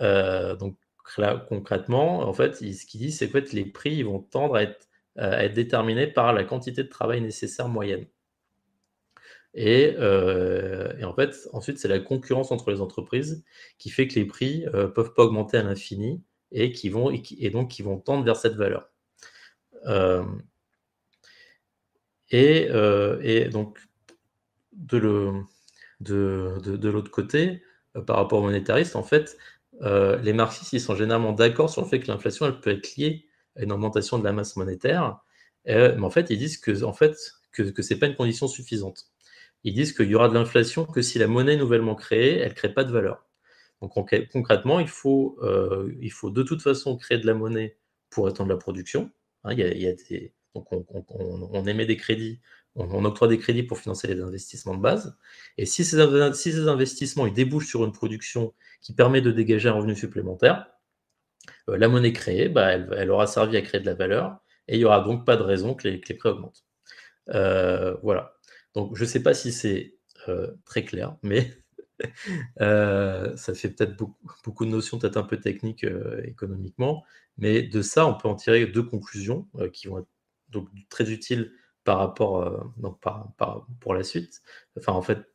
Euh, donc là, concrètement, en fait, ce qu'il dit, c'est que les prix vont tendre à être, déterminés par la quantité de travail nécessaire moyenne. Et, euh, et en fait, ensuite, c'est la concurrence entre les entreprises qui fait que les prix ne peuvent pas augmenter à l'infini et qui vont et, donc qui vont tendre vers cette valeur. et, donc, de l'autre côté, par rapport aux monétaristes, en fait, les marxistes ils sont généralement d'accord sur le fait que l'inflation elle peut être liée à une augmentation de la masse monétaire, mais en fait ils disent que en fait pas une condition suffisante. Ils disent qu'il y aura de l'inflation que si la monnaie nouvellement créée elle crée pas de valeur. Donc concrètement il faut il faut de toute façon créer de la monnaie pour étendre la production. On, émet des crédits on, octroie des crédits pour financer les investissements de base. Et si ces, investissements ils débouchent sur une production qui permet de dégager un revenu supplémentaire, euh, la monnaie créée, bah, elle, aura servi à créer de la valeur et il n'y aura donc pas de raison que les, prix augmentent. Euh, voilà. Donc je ne sais pas si c'est euh, très clair, mais <laughs> ça fait peut-être beaucoup, de notions, peut-être un peu techniques économiquement, mais de ça, on peut en tirer deux conclusions qui vont être donc très utiles par rapport donc par, pour la suite. Enfin, en fait,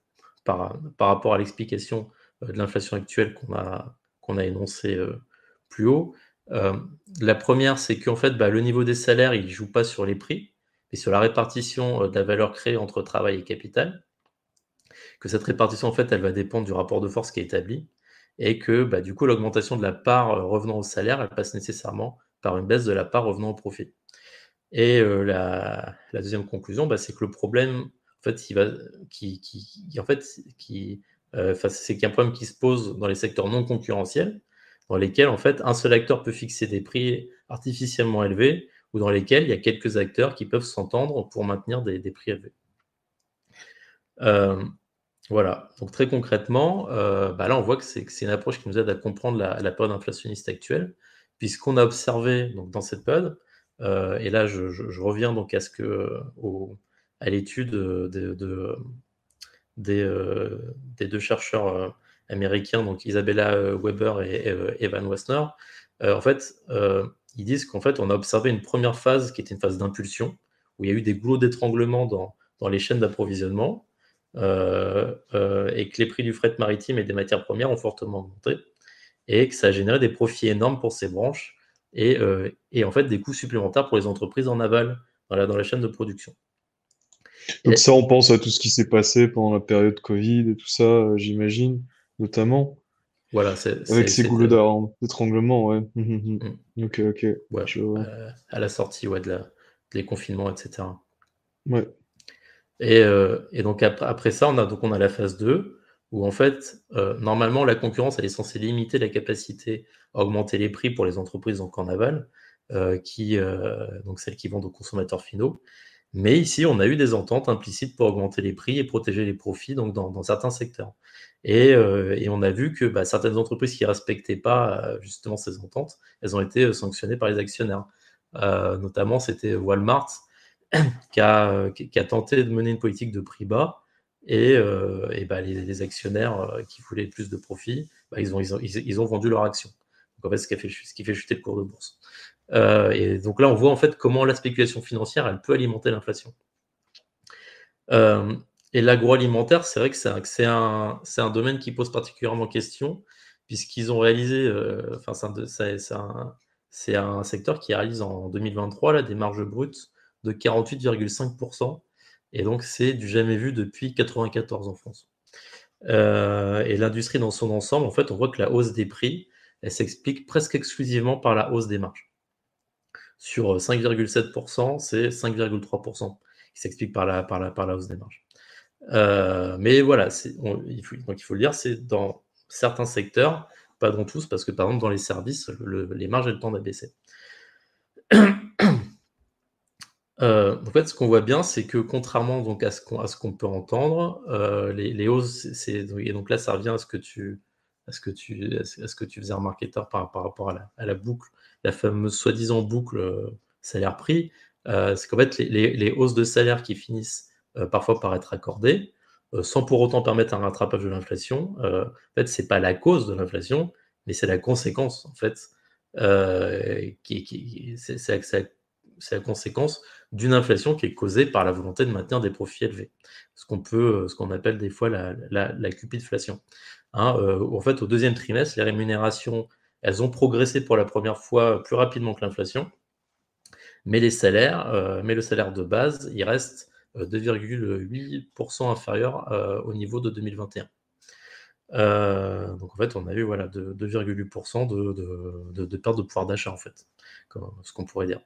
par, par rapport à l'explication euh, de l'inflation actuelle qu'on a, qu'on a énoncé euh, plus haut. Euh, la première, c'est qu'en fait, bah, le niveau des salaires, il ne joue pas sur les prix, mais sur la répartition de la valeur créée entre travail et capital. Que cette répartition, en fait, elle va dépendre du rapport de force qui est établi, et que bah, du coup, l'augmentation de la part revenant au salaire, elle passe nécessairement par une baisse de la part revenant au profit. Et la, deuxième conclusion, bah, c'est que le problème, en fait, euh, c'est qu'il y a un problème qui se pose dans les secteurs non concurrentiels, dans lesquels en fait un seul acteur peut fixer des prix artificiellement élevés, ou dans lesquels il y a quelques acteurs qui peuvent s'entendre pour maintenir des, prix élevés. Euh, voilà, donc très concrètement, euh, bah là on voit que c'est une approche qui nous aide à comprendre la, période inflationniste actuelle, puisqu'on a observé dans cette période, et là je, reviens donc à ce que à l'étude de, euh, des, deux chercheurs euh, américains, donc Isabella euh, Weber et, Evan Wessner, en fait, ils disent qu'en fait, on a observé une première phase qui était une phase d'impulsion, où il y a eu des goulots d'étranglement dans, les chaînes d'approvisionnement, et que les prix du fret maritime et des matières premières ont fortement augmenté, et que ça a généré des profits énormes pour ces branches, et, et en fait des coûts supplémentaires pour les entreprises en aval dans la, dans la chaîne de production. Donc ça, on pense à tout ce qui s'est passé pendant la période Covid et tout ça, euh, j'imagine, notamment. Voilà, c'est, Avec ces goulets d'étranglement, ouais. Hum, hum, hum. Mm. Ok, ok. Euh, à la sortie ouais, de la, des confinements, etc. Ouais. Et, euh, et donc après, ça, on a, donc on a la phase 2, où en fait, normalement, la concurrence, elle est censée limiter la capacité à augmenter les prix pour les entreprises en aval, qui, donc celles qui vendent aux consommateurs finaux. Mais ici, on a eu des ententes implicites pour augmenter les prix et protéger les profits donc dans, certains secteurs. Euh, et, on a vu que bah, certaines entreprises qui ne respectaient pas euh, justement ces ententes, elles ont été euh, sanctionnées par les actionnaires. notamment, c'était Walmart <coughs> qui a, tenté de mener une politique de prix bas. Et, bah, les, actionnaires qui voulaient plus de profits, bah, ils, ont, vendu leur action. Donc en fait, ce qui, fait, chuter le cours de bourse. Euh, et donc là, on voit en fait comment la spéculation financière, elle peut alimenter l'inflation. Euh, et l'agroalimentaire, c'est vrai que c'est un, un, domaine qui pose particulièrement question, puisqu'ils ont réalisé, euh, enfin, c'est un, secteur qui réalise en 2023 là, des marges brutes de 48,5%, et donc c'est du jamais vu depuis 1994 en France. et l'industrie dans son ensemble, en fait, on voit que la hausse des prix, elle s'explique presque exclusivement par la hausse des marges sur 5,7%, euh, c'est 5,3% qui s'explique par la, par, la, hausse des marges. Euh, mais voilà, il faut, le dire, c'est dans certains secteurs, pas dans tous, parce que par exemple dans les services, les marges ont le temps d'abaisser. Euh, en fait, ce qu'on voit bien, c'est que contrairement à ce qu'on peut entendre, les, hausses, et donc là, ça revient à ce que tu, faisais remarquer par, rapport à la, boucle, la fameuse soi-disant boucle euh, salaire-prix, euh, c'est qu'en fait, les, hausses de salaire qui finissent euh, parfois par être accordées, sans pour autant permettre un rattrapage de l'inflation, en fait, c'est pas la cause de l'inflation, mais c'est la conséquence, en fait, qui, qui la conséquence d'une inflation qui est causée par la volonté de maintenir des profits élevés. Ce qu'on appelle des fois la, la, la cupidflation. Hein, euh, en fait, au deuxième trimestre, les rémunérations, elles ont progressé pour la première fois plus rapidement que l'inflation. mais les salaires, mais le salaire de base, il reste 2,8% inférieur au niveau de 2021. donc en fait, on a eu voilà, 2,8% de, de, perte de pouvoir d'achat, en fait, ce qu'on pourrait dire.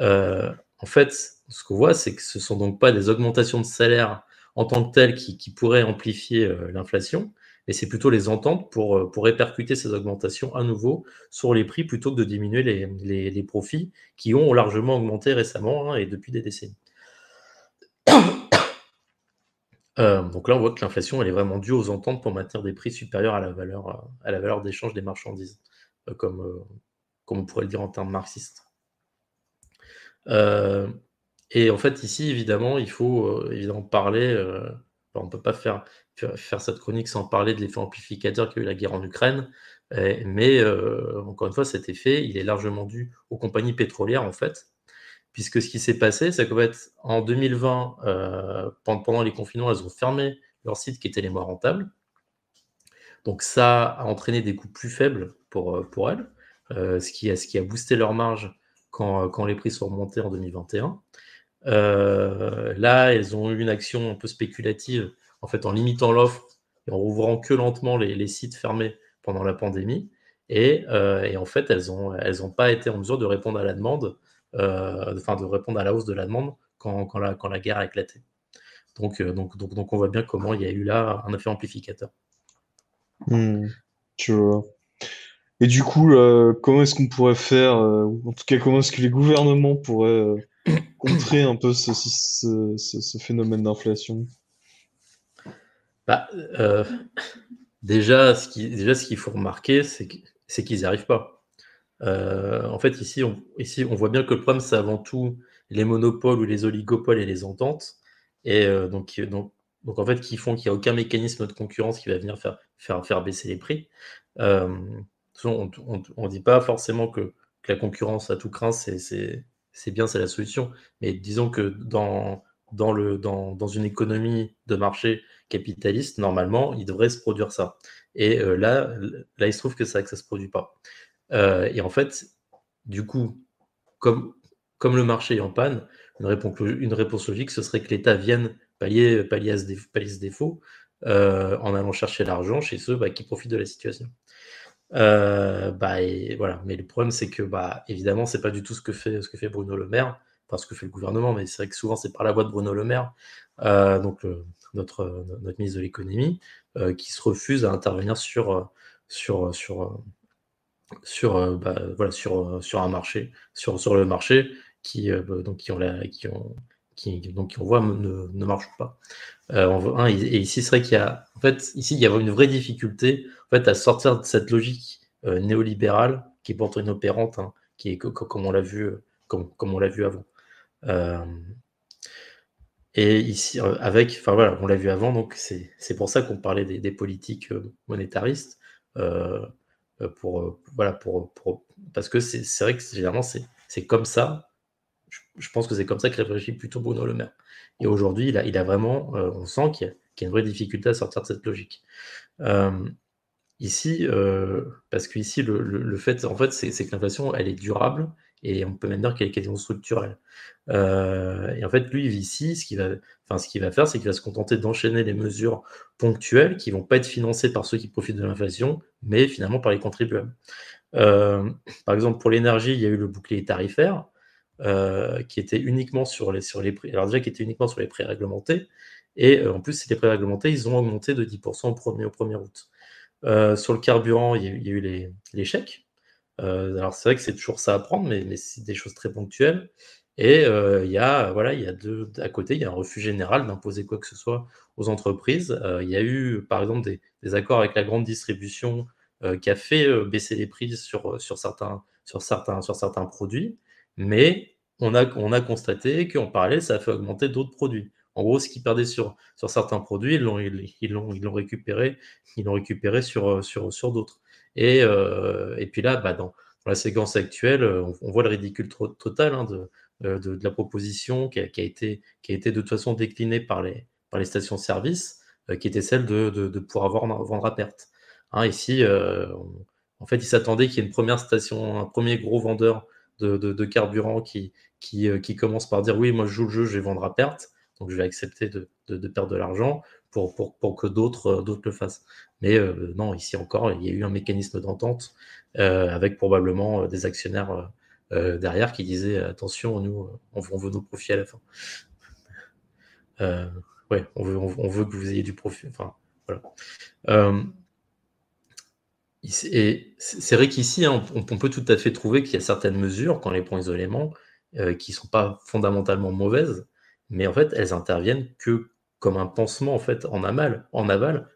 En fait, ce qu'on voit, c'est que ce ne sont donc pas des augmentations de salaire en tant que telles qui, pourraient amplifier l'inflation, mais c'est plutôt les ententes pour, pour répercuter ces augmentations à nouveau sur les prix plutôt que de diminuer les, profits qui ont largement augmenté récemment hein, et depuis des décennies. <coughs> Euh, donc là, on voit que l'inflation, elle est vraiment due aux ententes pour maintenir des prix supérieurs à la valeur, euh, à la valeur d'échange des marchandises, euh, comme on pourrait le dire en termes marxistes. Et en fait, ici, évidemment, il faut évidemment parler. on ne peut pas faire, faire cette chronique sans parler de l'effet amplificateur qu'a eu la guerre en Ukraine. mais encore une fois, cet effet, il est largement dû aux compagnies pétrolières, en fait, puisque ce qui s'est passé, c'est qu'en fait, en 2020, euh, pendant les confinements, elles ont fermé leur site qui était les moins rentables. Donc ça a entraîné des coûts plus faibles pour, euh, pour elles, euh, ce, qui a, ce qui a boosté leur marge quand, quand les prix sont remontés en 2021. là, elles ont eu une action un peu spéculative, en fait, en limitant l'offre et en rouvrant que lentement les, sites fermés pendant la pandémie. Et, et en fait, elles n'ont elles ont pas été en mesure de répondre à la demande euh, enfin, de répondre à la hausse de la demande quand, quand, la, quand la guerre a éclaté. Donc, euh, donc, donc, donc, on voit bien comment il y a eu là un effet amplificateur. Hmm, tu vois. Et du coup, comment est-ce qu'on pourrait faire, en tout cas, comment est-ce que les gouvernements pourraient <clears throat> contrer un peu ce, ce, ce, phénomène d'inflation? Bah, déjà, ce qu'il faut remarquer, c'est qu'ils n'y arrivent pas. Euh, en fait, ici on, ici, on voit bien que le problème, c'est avant tout les monopoles ou les oligopoles et les ententes. Et euh, donc, donc, donc, en fait, qui font qu'il n'y a aucun mécanisme de concurrence qui va venir faire, faire, faire baisser les prix. Euh, on ne dit pas forcément que, la concurrence à tout craint, c'est bien, c'est la solution. Mais disons que dans, une économie de marché capitaliste, normalement, il devrait se produire ça. Et là, là, il se trouve que ça ne se produit pas. Euh, et en fait, du coup, comme, le marché est en panne, une réponse, logique, ce serait que l'État vienne pallier, ce, défaut, euh, en allant chercher l'argent chez ceux bah, qui profitent de la situation. Euh, bah, et voilà. Mais le problème, c'est que, bah, évidemment, c'est pas du tout ce que fait, ce que fait Bruno Le Maire, pas ce que fait le gouvernement, mais c'est vrai que souvent, c'est par la voix de Bruno Le Maire, donc notre, notre ministre de l'économie, qui se refuse à intervenir sur, sur, sur, sur, euh, bah, voilà, sur, euh, sur un marché, sur, sur le marché qui, euh, bah, donc, qui, ont qui, ont, qui, donc, voit ne, ne marche pas. Euh, et ici, c'est vrai qu'il y a, en fait, ici, il y a une vraie difficulté en fait, à sortir de cette logique néolibérale qui est pourtant inopérante, hein, qui est comme on l'a vu, comme, comme on l'a vu avant. et ici, avec, enfin voilà, on l'a vu avant, donc c'est pour ça qu'on parlait des, politiques monétaristes. Euh, euh, pour, euh, voilà, pour, parce que c'est vrai que généralement c'est comme ça. Je, pense que c'est comme ça que réfléchit plutôt Bruno Le Maire. Et aujourd'hui, il a, vraiment, euh, on sent qu'il y, a une vraie difficulté à sortir de cette logique. ici, parce qu'ici, le, le, fait, en fait, c'est que l'inflation, elle est durable et on peut même dire qu'elle est quasiment structurelle. Euh, et en fait, lui, ici, ce qu'il va, va faire, c'est qu'il va se contenter d'enchaîner les mesures ponctuelles qui vont pas être financées par ceux qui profitent de l'inflation, mais finalement par les contribuables. Euh, par exemple, pour l'énergie, il y a eu le bouclier tarifaire euh, qui était uniquement sur les, sur les prix, alors déjà qui était uniquement sur les prix réglementés, et en plus, ces prix réglementés, ils ont augmenté de 10% au 1er, au 1er août. sur le carburant, il y a, eu les, les chèques, euh, alors c'est vrai que c'est toujours ça à prendre, mais, c'est des choses très ponctuelles. Et euh, il y a, voilà, il y a deux, à côté, il y a un refus général d'imposer quoi que ce soit aux entreprises. Euh, il y a eu, par exemple, des, accords avec la grande distribution qui a fait baisser les prix sur, sur, certains, sur, certains, sur certains produits, mais on a, on a constaté qu'en parallèle, ça a fait augmenter d'autres produits. En gros, ce qu'ils perdaient sur, sur certains produits, ils l'ont ils, ils récupéré, ils l'ont récupéré sur, sur, sur d'autres. Et, euh, et puis là, bah, dans, la séquence actuelle, euh, on, voit le ridicule total hein, euh, de, de, la proposition qui a, été, qui a été de toute façon déclinée par les, par les stations-service, qui était celle de, de, pouvoir avoir, vendre à perte. Hein, ici, en fait, ils s'attendaient qu'il y ait une première station, un premier gros vendeur de, carburant qui, qui, qui commence par dire oui, moi je joue le jeu, je vais vendre à perte, donc je vais accepter de, perdre de l'argent pour, pour, que d'autres le fassent. Mais non, ici encore, il y a eu un mécanisme d'entente avec probablement des actionnaires derrière qui disaient attention, nous, on, veut nos profits à la fin. ouais, on veut, on, veut que vous ayez du profit. Enfin, voilà. Et c'est vrai qu'ici, hein, on, peut tout à fait trouver qu'il y a certaines mesures, quand les points isolément, euh, qui ne sont pas fondamentalement mauvaises, mais en fait, elles interviennent que comme un pansement en fait en aval,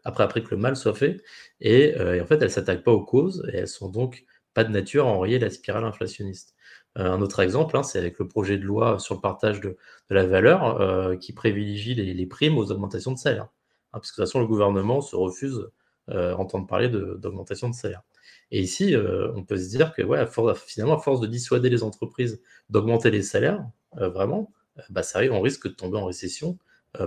après, après que le mal soit fait, et, euh, en fait, elles ne s'attaquent pas aux causes, et elles sont donc pas de nature à enrayer la spirale inflationniste. Euh, un autre exemple, hein, c'est avec le projet de loi sur le partage de, la valeur qui privilégie les, primes aux augmentations de salaire. Hein, parce que de toute façon, le gouvernement se refuse entendre parler d'augmentation de, salaire. Et ici, euh, on peut se dire que finalement, à force de dissuader les entreprises d'augmenter les salaires, euh, vraiment, bah, ça arrive, on risque de tomber en récession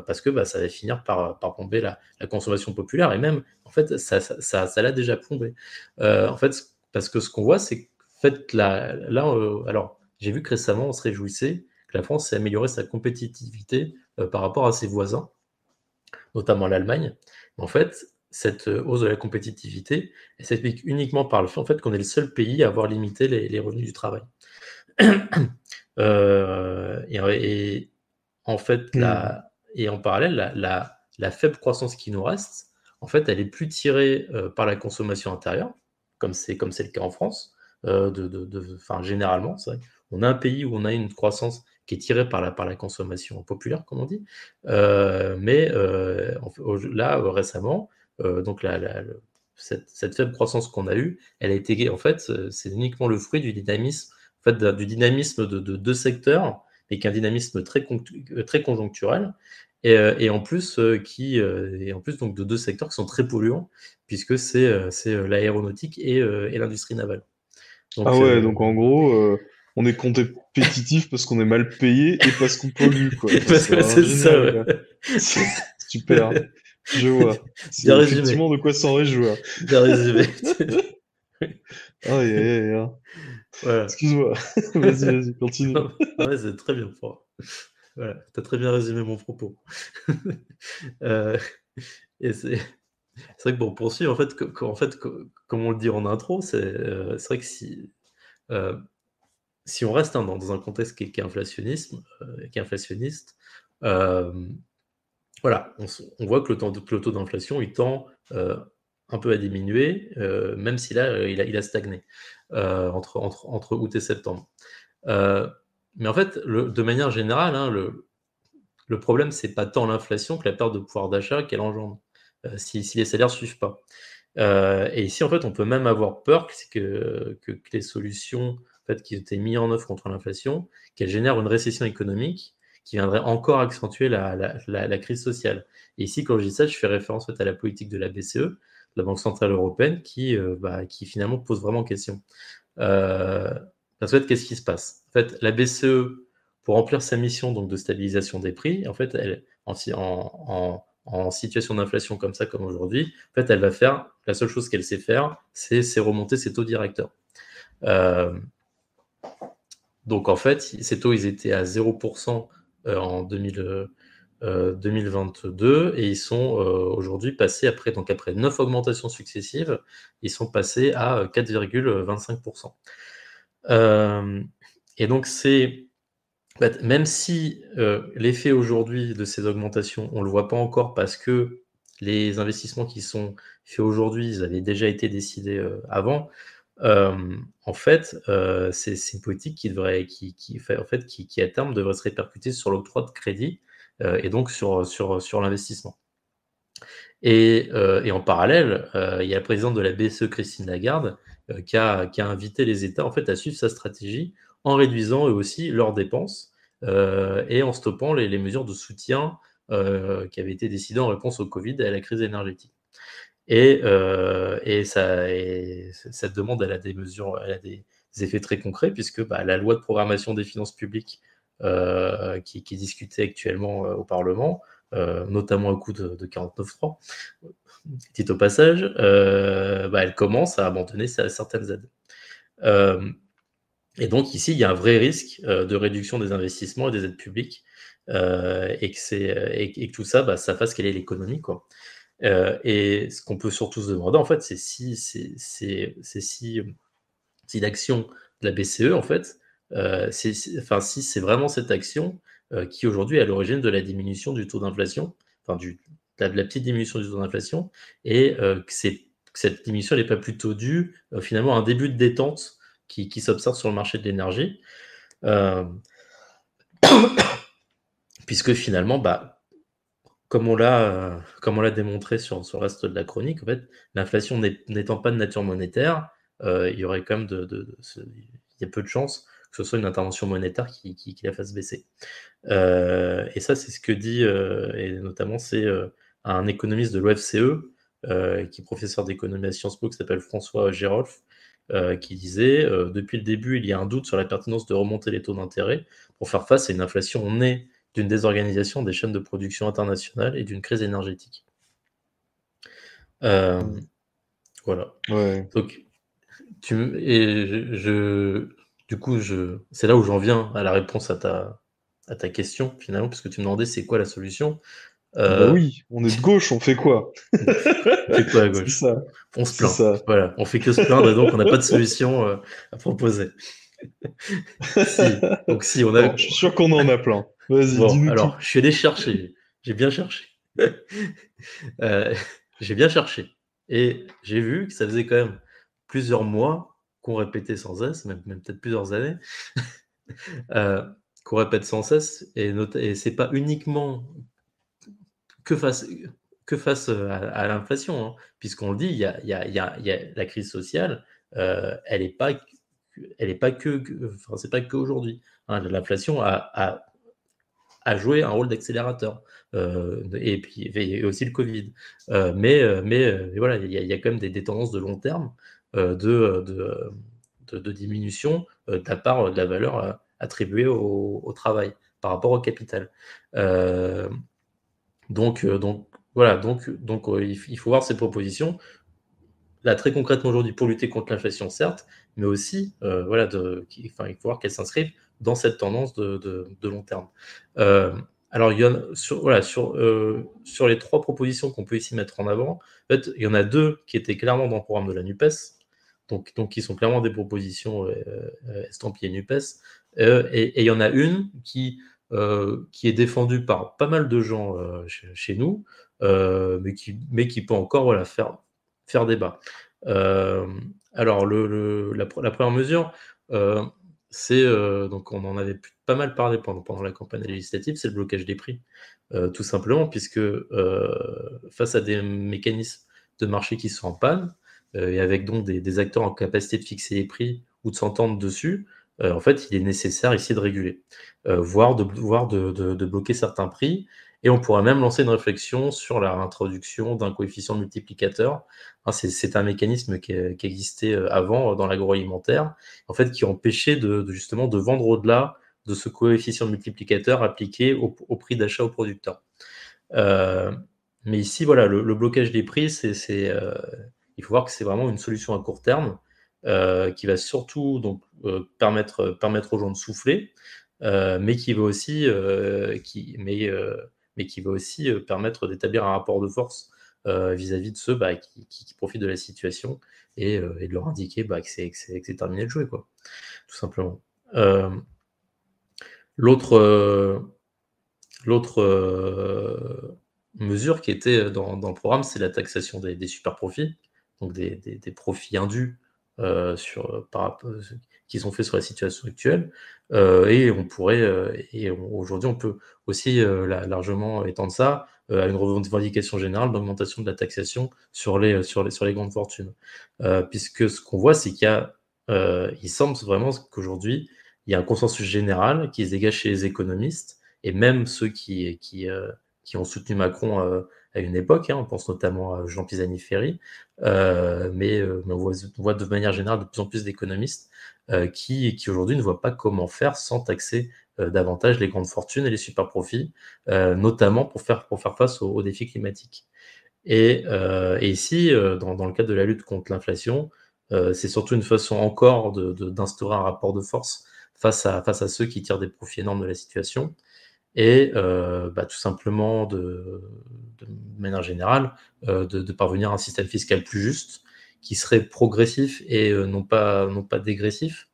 parce que bah, ça va finir par, par plomber la, consommation populaire. Et même, en fait, ça l'a ça, ça, déjà plombé. en fait, parce que ce qu'on voit, c'est que fait, là, alors, j'ai vu que récemment, on se réjouissait que la France ait amélioré sa compétitivité par rapport à ses voisins, notamment l'Allemagne. En fait, cette euh, hausse de la compétitivité, elle s'explique uniquement par le fait en fait, qu'on est le seul pays à avoir limité les, revenus du travail. <clears throat> Euh, et, en fait, hmm. et en parallèle, la, faible croissance qui nous reste, en fait, elle est plus tirée euh, par la consommation intérieure, comme c'est comme c'est le cas en France. de, de, généralement, on a un pays où on a une croissance qui est tirée par la, par la consommation populaire, comme on dit. mais là, récemment, euh, donc cette, faible croissance qu'on a eue, elle a été, en fait, euh, c'est uniquement le fruit du dynamisme, en fait, du dynamisme de, deux secteurs, mais qu'un dynamisme très, euh, très conjoncturel, et, en plus qui et en plus donc de deux secteurs qui sont très polluants puisque c'est l'aéronautique et, l'industrie navale. ah ouais, donc en gros, on est compétitif parce qu'on est mal payé et parce qu'on pollue quoi. <laughs> c'est ça. <laughs> Super. Je vois. <laughs> C'est effectivement de quoi s'en réjouir. Bien résumé. <laughs> ah, yeah, Voilà. Excuse-moi. <laughs> vas-y, vas-y, continue. ouais, c'est très bien. Voilà, tu as très bien résumé mon propos. euh, et c'est. C'est vrai que bon, poursuivre, en fait, en fait, comme on le dit en intro, c'est euh, vrai que si, euh, si on reste hein, dans, un contexte qui est, inflationniste, euh, qui est inflationniste voilà, on, voit que le, taux d'inflation, il tend euh, un peu à diminuer, euh, même si euh, il a, stagné entre, août et septembre. mais en fait, de manière générale, hein, le, le, problème, c'est pas tant l'inflation que la perte de pouvoir d'achat qu'elle engendre, si, les salaires ne suivent pas. et ici, en fait, on peut même avoir peur que, les solutions en qui ont été mises en œuvre contre l'inflation, qu'elles génèrent une récession économique qui viendrait encore accentuer la, crise sociale. Et ici, quand je dis ça, je fais référence à la politique de la BCE, la Banque Centrale Européenne, qui, euh, bah, qui finalement pose vraiment question. Euh, parce que qu'est-ce qui se passe? En fait, la BCE, pour remplir sa mission donc, de stabilisation des prix, en fait, elle, en, en, situation d'inflation comme ça, comme aujourd'hui, en fait, elle va faire, la seule chose qu'elle sait faire, c'est remonter ses taux directeurs. Euh, donc en fait, ces taux, ils étaient à 0% euh, en 2022 euh, et ils sont euh, aujourd'hui passés après donc après neuf augmentations successives, ils sont passés à 4,25%. et donc c'est même si l'effet aujourd'hui de ces augmentations, on ne le voit pas encore parce que les investissements qui sont faits aujourd'hui, ils avaient déjà été décidés avant, en fait, c'est une politique qui devrait, qui, en fait, qui, à terme devrait se répercuter sur l'octroi de crédit et donc sur, sur, sur l'investissement. Et, en parallèle, il y a la présidente de la BCE, Christine Lagarde, qui a, qui, a, invité les États en fait à suivre sa stratégie en réduisant eux aussi leurs dépenses et en stoppant les mesures de soutien qui avaient été décidées en réponse au Covid et à la crise énergétique. Et, euh, et, ça, cette demande, elle a des mesures, elle a des, effets très concrets, puisque bah, la loi de programmation des finances publiques euh, qui, est discutée actuellement euh, au Parlement, notamment au coup de, de 49.3, petit au passage, bah, elle commence à abandonner certaines aides. Et donc ici, il y a un vrai risque de réduction des investissements et des aides publiques et, que tout ça, bah, ça fasse quelle est l'économie. Et ce qu'on peut surtout se demander, en fait, c'est si, si, si l'action de la BCE, en fait, c'est, enfin, si c'est vraiment cette action qui aujourd'hui est à l'origine de la diminution du taux d'inflation, enfin du, la, petite diminution du taux d'inflation, et euh, que, cette diminution n'est pas plutôt due euh, finalement à un début de détente qui, s'observe sur le marché de l'énergie. Euh, <coughs> puisque finalement, bah, comme on l'a démontré sur, sur, le reste de la chronique, en l'inflation n'étant pas de nature monétaire, il y aurait quand de, il y a peu de chances que ce soit une intervention monétaire qui, la fasse baisser. et ça, c'est ce que dit, et notamment, c'est un économiste de l'OFCE, euh, qui est professeur d'économie à Sciences Po, qui s'appelle François Gérolf, euh, qui disait euh, Depuis le début, il y a un doute sur la pertinence de remonter les taux d'intérêt pour faire face à une inflation née d'une désorganisation des chaînes de production internationales et d'une crise énergétique. voilà. Donc, tu, et je, du coup, je, c'est là où j'en viens à la réponse à ta, à ta question, finalement, parce que tu me demandais c'est quoi la solution? Euh, bah oui, on est de gauche, on fait quoi? <laughs> On fait quoi à gauche On se plaint. Voilà, on fait que se plaindre et donc on n'a pas de solution euh, à proposer. <laughs> Donc si, on a. je suis sûr qu'on en a plein. Vas-y, bon, alors, je suis allé chercher. J'ai bien cherché. <laughs> Euh, j'ai bien cherché. Et j'ai vu que ça faisait quand même plusieurs mois qu'on répétait sans cesse, même, peut-être plusieurs années, <laughs> qu'on répète sans cesse. Et, et c'est pas uniquement que face, que face euh, à, l'inflation, hein. puisqu'on le dit, il y a, y, a, y a, la crise sociale, euh, elle n'est pas, elle est pas que, enfin, c'est pas qu'aujourd'hui. Hein. L'inflation a, a, a, joué un rôle d'accélérateur, euh, et puis aussi le Covid. mais, mais, voilà, il y, a quand même des, tendances de long terme de, de, diminution de la part de la valeur attribuée au, travail par rapport au capital. Donc, euh, donc voilà, donc, donc euh, il faut voir ces propositions. Là, très concrètement aujourd'hui, pour lutter contre l'inflation, certes, mais aussi, euh, voilà, de, enfin, il faut voir qu'elles s'inscrivent dans cette tendance de, long terme. alors, il y sur, voilà, sur, les trois propositions qu'on peut ici mettre en avant, il y en a deux qui étaient clairement dans le programme de la NUPES, donc, qui sont clairement des propositions estampillées NUPES, et, il y en a une qui euh, est défendu par pas mal de gens euh, chez, nous, euh, mais, qui, peut encore faire, débat. alors, la, première mesure, c'est, donc on en avait pas mal parlé pendant, la campagne législative, c'est le blocage des prix, tout simplement, puisque face à des mécanismes de marché qui sont en panne, et avec donc des, acteurs en capacité de fixer les prix ou de s'entendre dessus, euh, en fait, il est nécessaire ici de réguler, euh, voire, de, bloquer certains prix. Et on pourrait même lancer une réflexion sur la réintroduction d'un coefficient multiplicateur. C'est un mécanisme qui, existait euh, avant dans l'agroalimentaire, en fait, qui empêchait de, justement de vendre au-delà de ce coefficient multiplicateur appliqué au, prix d'achat au producteur. mais ici, voilà, le, blocage des prix, il faut voir que c'est vraiment une solution à court terme euh, qui va surtout euh, permettre, aux gens de souffler, euh, mais qui va aussi, qui, mais qui va aussi permettre d'établir un rapport de force vis-à-vis de ceux bah, qui, profitent de la situation et, et de leur indiquer bah, que c'est terminé de jouer, quoi, tout simplement. L'autre mesure qui était dans, le programme, c'est la taxation des, super profits, donc des profits indus euh, sur, par, qui sont faits sur la situation actuelle. Euh, et on pourrait, euh, et aujourd'hui, on peut aussi largement étendre ça à une revendication générale d'augmentation de la taxation sur les, sur les, sur les grandes fortunes. puisque ce qu'on voit, c'est qu'il y a, il semble vraiment qu'aujourd'hui, il y a un consensus général qui se dégage chez les économistes, et même ceux qui, qui, qui ont soutenu Macron à une époque, hein, on pense notamment à Jean Pisani-Ferry, euh, mais, euh, on, voit, de manière générale de plus en plus d'économistes euh, qui, qui aujourd'hui ne voient pas comment faire sans taxer davantage les grandes fortunes et les super profits, notamment pour faire, pour faire face aux, défis climatiques. Et, ici, dans, le cadre de la lutte contre l'inflation, c'est surtout une façon encore d'instaurer un rapport de force face à, face à ceux qui tirent des profits énormes de la situation et bah, tout simplement de, manière générale de, parvenir à un système fiscal plus juste qui serait progressif et non pas non pas dégressif.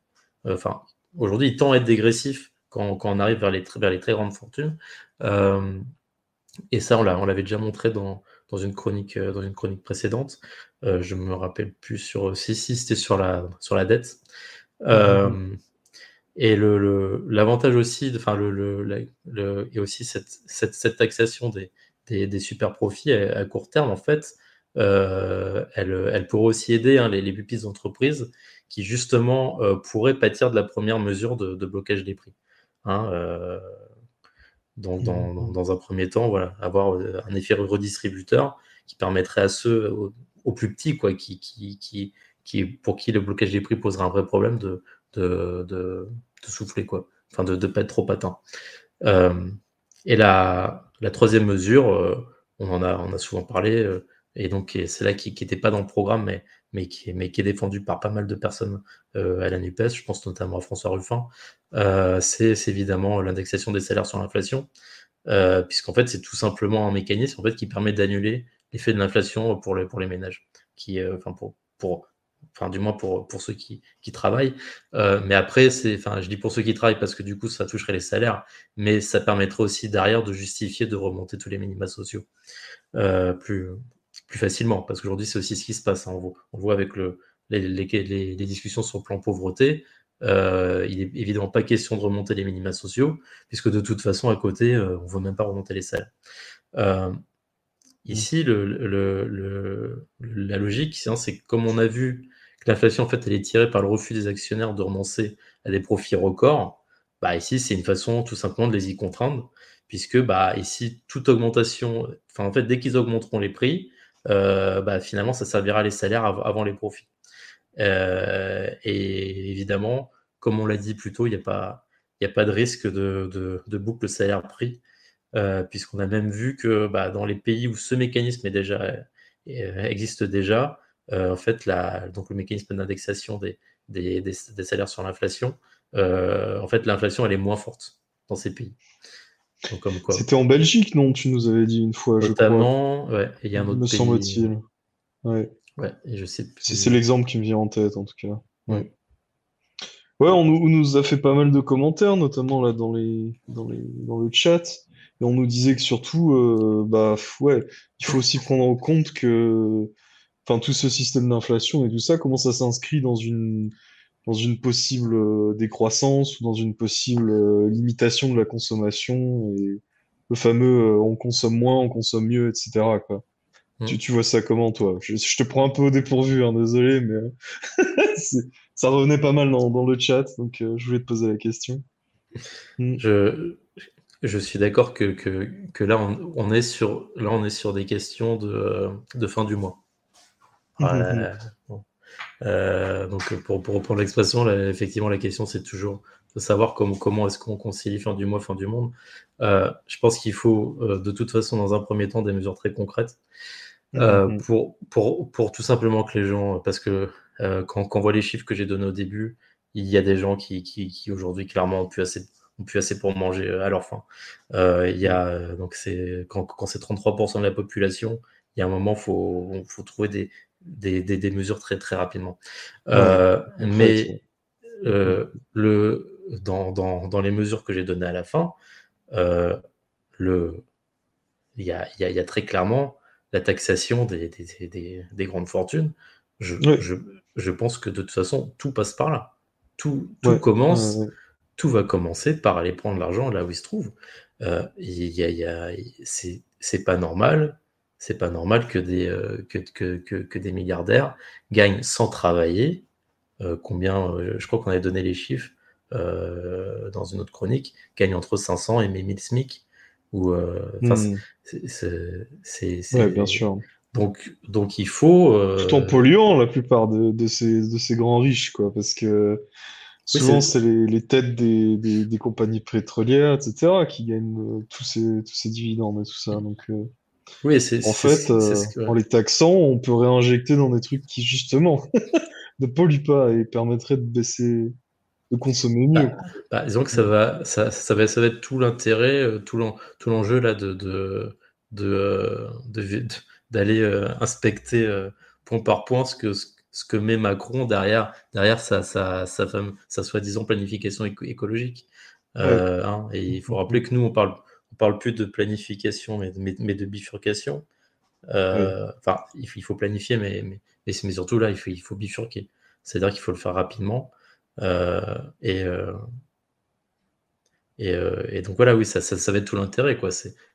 Enfin, aujourd'hui, il tend à être dégressif quand, on arrive vers les, vers les très grandes fortunes. et ça, on l'avait déjà montré dans, dans une chronique, dans une chronique précédente. Euh, je me rappelle plus sur si, si c'était sur la, sur la dette. Mm-hmm. Et l'avantage le, aussi, enfin le, le, et aussi cette, cette, cette taxation des, des, des, super profits à, court terme, en fait, euh, elle, elle pourrait aussi aider hein, les, les plus petites entreprises qui justement euh, pourraient pâtir de la première mesure de, de blocage des prix. Hein, euh, donc dans, dans, dans, un premier temps, voilà, avoir un effet redistributeur qui permettrait à ceux aux, plus petits, quoi, qui, qui, qui, qui, pour qui le blocage des prix poserait un vrai problème de, de, souffler, quoi. Enfin, de ne pas être trop atteint. Euh, et la, troisième mesure, euh, on en a, souvent parlé, euh, et donc c'est là qui n'était pas dans le programme, mais, qui, est défendu par pas mal de personnes à la NUPES, je pense notamment à François Ruffin, c'est évidemment l'indexation des salaires sur l'inflation, puisqu'en fait c'est tout simplement un mécanisme en fait, qui permet d'annuler l'effet de l'inflation pour les, ménages, enfin pour enfin du moins pour, pour ceux qui, qui travaillent. Euh, mais après, c'est, enfin, je dis pour ceux qui travaillent parce que du coup, ça toucherait les salaires, mais ça permettrait aussi derrière de justifier de remonter tous les minima sociaux euh, plus, plus facilement, parce qu'aujourd'hui, c'est aussi ce qui se passe. Hein. On, voit, voit, avec le, les, les, discussions sur le plan pauvreté, euh, il n'est évidemment pas question de remonter les minima sociaux, puisque de toute façon, à côté, on ne veut même pas remonter les salaires. Euh, ici, la logique, c'est comme on a vu L'inflation, en fait, elle est tirée par le refus des actionnaires de renoncer à des profits records. Bah, ici, c'est une façon tout simplement de les y contraindre, puisque bah, ici, toute augmentation, enfin, en fait, dès qu'ils augmenteront les prix, euh, bah, finalement, ça servira les salaires avant les profits. Euh, et évidemment, comme on l'a dit plus tôt, il n'y a, pas, a pas de risque de boucle salaire-prix, euh, puisqu'on a même vu que bah, dans les pays où ce mécanisme est déjà, existe déjà, euh, en fait, la, donc le mécanisme d'indexation des, des, des, salaires sur l'inflation, euh, en fait, l'inflation, elle est moins forte dans ces pays. C'était en Belgique, non Tu nous avais dit une fois, Notamment, je crois. ouais, il y a un autre me semble-t-il. Ouais. Ouais, et je sais C'est l'exemple qui me vient en tête, en tout cas. Ouais. Ouais, on nous, on nous, a fait pas mal de commentaires, notamment là dans les, dans les, dans le chat. Et on nous disait que surtout, euh, bah, ouais, il faut aussi prendre en compte que enfin tout ce système d'inflation et tout ça, comment ça s'inscrit dans une dans une possible euh, décroissance ou dans une possible euh, limitation de la consommation et le fameux euh, on consomme moins, on consomme mieux, etc. Quoi. Mmh. Tu, tu, vois ça comment toi? Je, je, te prends un peu au dépourvu, hein, désolé, mais <laughs> ça revenait pas mal dans, dans le chat, donc je voulais te poser la question. Mmh. Je, je suis d'accord que, que, que, là, on, on, est sur, là on est sur des questions de, de fin du mois. Euh, donc pour, pour reprendre l'expression, effectivement la question c'est toujours de savoir comment, comment est-ce qu'on concilie fin du mois, fin du monde. Euh, je pense qu'il faut euh, de toute façon dans un premier temps des mesures très concrètes pour, pour, pour, tout simplement que les gens, parce que quand, quand, on voit les chiffres que j'ai donnés au début, il y a des gens qui, qui, qui aujourd'hui clairement ont plus assez ont plus assez pour manger à leur faim. il y a donc c'est quand, quand c'est 33% de la population, il y a un moment faut faut trouver des, des, des, mesures très très rapidement. Euh, mais euh, le, dans, dans, dans, les mesures que j'ai données à la fin, euh, le, il y a, y, a, y a, très clairement la taxation des, des, des grandes fortunes. Je, je, je, pense que de toute façon, tout passe par là. Tout, tout commence, tout va commencer par aller prendre l'argent là où il se trouve. Euh, y a, y a, c'est pas normal c'est pas normal que des, euh, que, que, que, des milliardaires gagnent sans travailler. Euh, combien, euh, je crois qu'on avait donné les chiffres dans une autre chronique, gagnent entre 500 et 1000 SMIC. Ou, mmh. c'est, bien sûr. Donc, donc il faut. Tout en polluant la plupart de, de, ces, de ces grands riches, quoi, parce que souvent c'est les, les, têtes des, des, des, compagnies pétrolières, etc., qui gagnent tous, ces, tous ces dividendes et tout ça. Donc, oui, c'est en fait, euh, en les taxant, on peut réinjecter dans des trucs qui justement <laughs> ne pollue pas et permettrait de baisser, de consommer mieux. Bah, bah, disons que ça va, ça, ça va, ça va être tout l'intérêt, euh, tout l'enjeu là de, de, de, d'aller inspecter point par point ce que, ce que met Macron derrière, derrière sa, sa, sa, sa soi-disant planification écologique. Hein, et il faut rappeler que nous, on parle, on parle plus de planification, mais, mais, de bifurcation. Enfin, il, faut planifier, mais, mais, mais, surtout là, il faut, il faut bifurquer. C'est-à-dire qu'il faut le faire rapidement. et, et, et, donc voilà, oui, ça, ça, ça va être tout l'intérêt.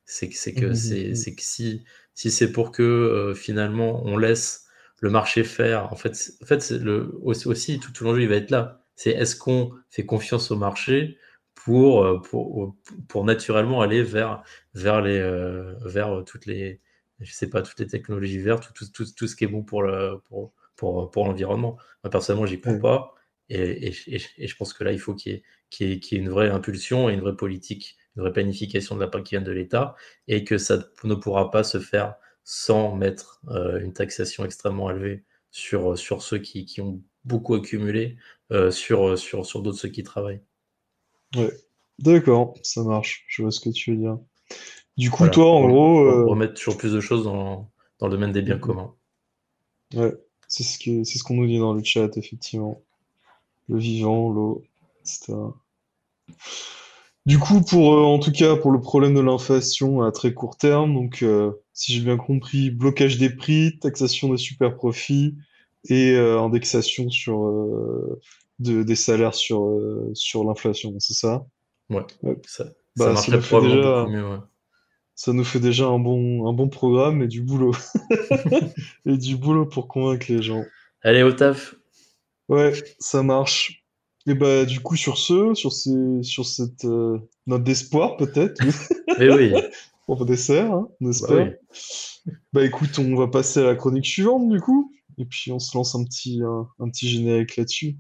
C'est que, mmh, mmh, que si, si c'est pour que finalement on laisse le marché faire, en fait, en fait le, aussi, tout, tout l'enjeu il va être là. C'est est-ce qu'on fait confiance au marché pour, euh, pour, pour naturellement aller vers, vers, les, euh, vers toutes les, je sais pas, toutes les technologies vertes, tout, tout, tout, ce qui est bon pour, le, pour, pour, pour l'environnement. Moi, personnellement, j'y crois pas. Et, et, et, je pense que là, il faut qu'il y, ait, qu'il y ait une vraie impulsion et une vraie politique, une vraie planification de la part qui vient de l'État, et que ça ne pourra pas se faire sans mettre euh, une taxation extrêmement élevée sur, sur ceux qui, qui ont beaucoup accumulé, sur, sur, sur d'autres ceux qui travaillent. Ouais, d'accord, ça marche. Je vois ce que tu veux dire. Du coup, toi, en gros. Euh, remettre toujours plus de choses dans, dans le domaine des biens communs. Ouais, c'est ce c'est ce qu'on nous dit dans le chat, effectivement. Le vivant, l'eau, etc. Du coup, pour euh, en tout cas pour le problème de l'inflation à très court terme, donc euh, si j'ai bien compris, blocage des prix, taxation des super profits et indexation sur des salaires sur, euh, sur l'inflation, c'est ça? Ouais, ça, bah, ça marcherait déjà, mieux. Ça nous fait déjà un bon, un bon programme et du boulot. <laughs> et du boulot pour convaincre les gens. Allez, au taf Ouais, ça marche. Et bah du coup sur ce, sur ces, sur cette euh, note d'espoir peut-être. Mais oui. <laughs> Pour dessert, hein, n'est-ce bah, pas Bah écoute, on va passer à la chronique suivante du coup, et puis on se lance un petit, un petit générique là-dessus.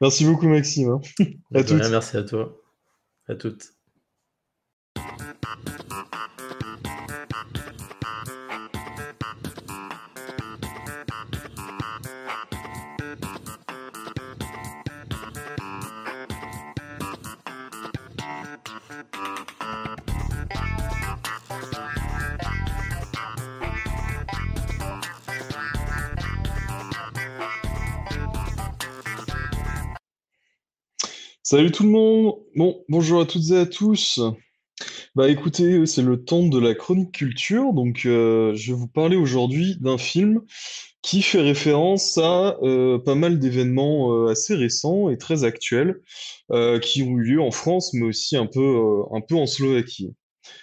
Merci beaucoup, Maxime. Hein. à toutes. merci à toi. À toutes. Salut tout le monde. Bon, bonjour à toutes et à tous. Bah écoutez, c'est le temps de la chronique culture. Donc, euh, je vais vous parler aujourd'hui d'un film qui fait référence à euh, pas mal d'événements euh, assez récents et très actuels qui ont eu lieu en France, mais aussi un peu, un peu en Slovaquie.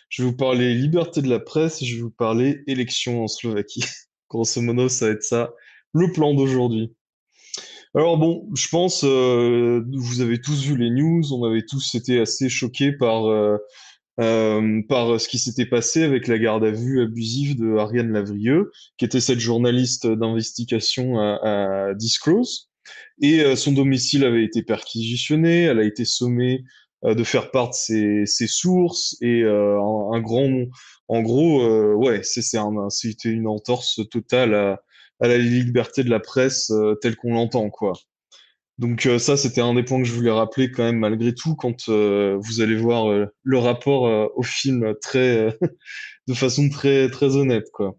Je vais vous parler liberté de la presse et je vais vous parler élection en Slovaquie. <laughs> Grosso modo, ça va être ça, le plan d'aujourd'hui. Alors bon, je pense, euh, vous avez tous vu les news, on avait tous été assez choqués par, euh, euh, par ce qui s'était passé avec la garde à vue abusive de Ariane Lavrieux, qui était cette journaliste d'investigation à, à, Disclose. Et son domicile avait été perquisitionné, elle a été sommée de faire part de ses, ses sources et un, grand, en gros, ouais, c'est un, c'était une entorse totale à à la liberté de la presse euh, telle qu'on l'entend, quoi. Donc euh, ça, c'était un des points que je voulais rappeler quand même malgré tout quand euh, vous allez voir le rapport au film très, <laughs> de façon très très honnête, quoi.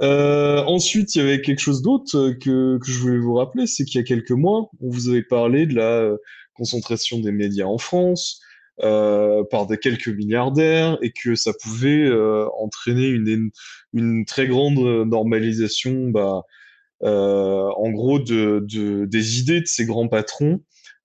ensuite, il y avait quelque chose d'autre que, que je voulais vous rappeler, c'est qu'il y a quelques mois, on vous avait parlé de la concentration des médias en France, euh, par des quelques milliardaires et que ça pouvait euh, entraîner une, une très grande normalisation, bah, euh, en gros, de, de, des idées de ces grands patrons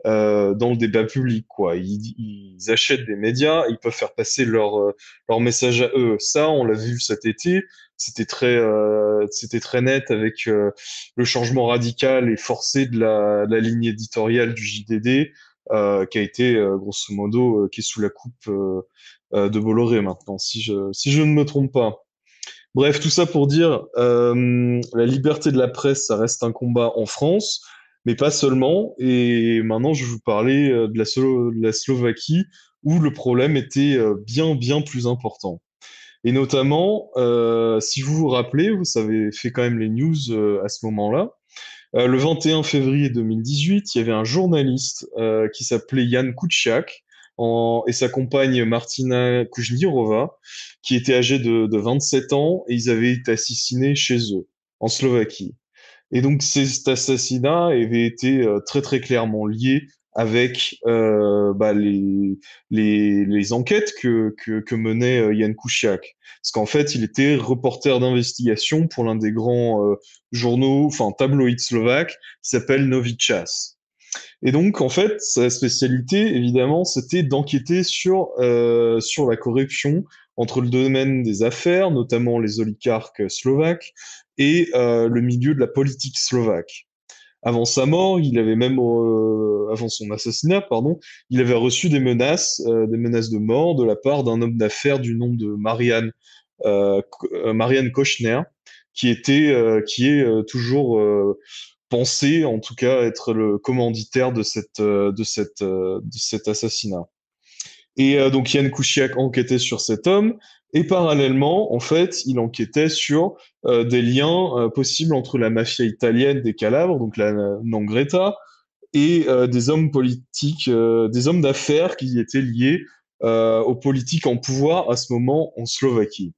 euh, dans le débat public. Quoi. Ils, ils, achètent des médias, ils peuvent faire passer leur, leur message à eux. Ça, on l'a vu cet été. C'était très, euh, c'était très net avec le changement radical et forcé de la, de la ligne éditoriale du JDD, euh, qui a été euh, grosso modo euh, qui est sous la coupe de Bolloré maintenant, si je si je ne me trompe pas. Bref, tout ça pour dire, la liberté de la presse, ça reste un combat en France, mais pas seulement. Et maintenant, je vais vous parler de la, de la Slovaquie, où le problème était bien, bien plus important. Et notamment, euh, si vous vous rappelez, vous avez fait quand même les news à ce moment-là, le 21 février 2018, il y avait un journaliste qui s'appelait Jan Kuciak et sa compagne Martina Kujnirova, qui était âgée de, de 27 ans, et ils avaient été assassinés chez eux, en Slovaquie. Et donc cet assassinat avait été euh, très très clairement lié avec euh, bah, les, les, les, enquêtes que, que, que menait euh, Yann Kouchiak. Parce qu'en fait, il était reporter d'investigation pour l'un des grands euh, journaux, enfin tabloïds slovaques, qui s'appelle Novichas. Et donc, en fait, sa spécialité, évidemment, c'était d'enquêter sur, euh, sur la corruption entre le domaine des affaires, notamment les oligarques slovaques, et euh, le milieu de la politique slovaque. Avant sa mort, il avait même, euh, avant son assassinat, pardon, il avait reçu des menaces, euh, des menaces de mort de la part d'un homme d'affaires du nom de Marianne, euh, Marianne Kochner, qui était, qui est toujours pensé en tout cas être le commanditaire de, cette, euh, de, cette, euh, de cet assassinat. Et euh, donc Yann Kouchiak enquêtait sur cet homme, et parallèlement, en fait, il enquêtait sur des liens possibles entre la mafia italienne des Calabres, donc la Nangreta, et des hommes politiques, des hommes d'affaires qui étaient liés aux politiques en pouvoir à ce moment en Slovaquie.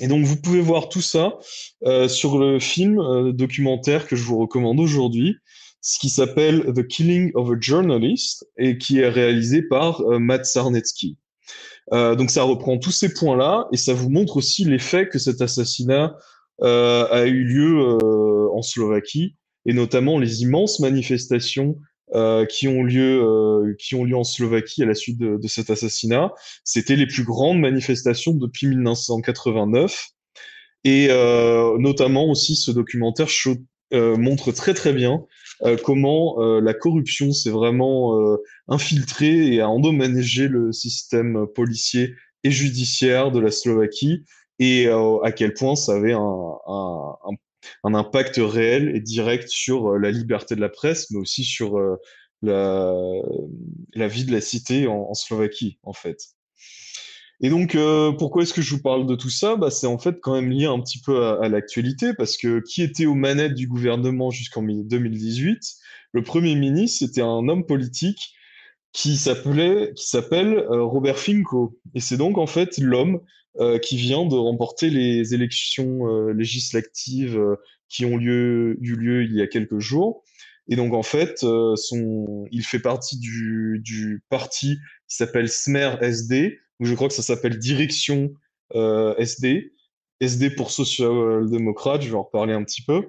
Et donc vous pouvez voir tout ça euh, sur le film euh, documentaire que je vous recommande aujourd'hui, ce qui s'appelle The Killing of a Journalist et qui est réalisé par euh, Matt Sarnetsky. Euh, donc ça reprend tous ces points-là et ça vous montre aussi l'effet que cet assassinat euh, a eu lieu en Slovaquie et notamment les immenses manifestations euh, qui ont lieu euh, qui ont lieu en Slovaquie à la suite de, de cet assassinat. C'était les plus grandes manifestations depuis 1989 et euh, notamment aussi ce documentaire euh, montre très très bien comment la corruption s'est vraiment infiltrée et a endommagé le système policier et judiciaire de la Slovaquie et à quel point ça avait un, un, un impact réel et direct sur euh, la liberté de la presse, mais aussi sur euh, la, la vie de la cité en, Slovaquie, en fait. Et donc, euh, pourquoi est-ce que je vous parle de tout ça? Bah, C'est en fait quand même lié un petit peu à, l'actualité, parce que qui était aux manettes du gouvernement jusqu'en 2018 Le Premier ministre, c'était un homme politique qui s'appelait, qui s'appelle Robert Finko. Et c'est donc en fait l'homme euh, qui vient de remporter les élections euh, législatives euh, qui ont lieu, eu lieu il y a quelques jours. Et donc en fait, son, il fait partie du, du parti qui s'appelle Smer SD, je crois que ça s'appelle Direction SD, SD pour social-démocrate, je vais en reparler un petit peu.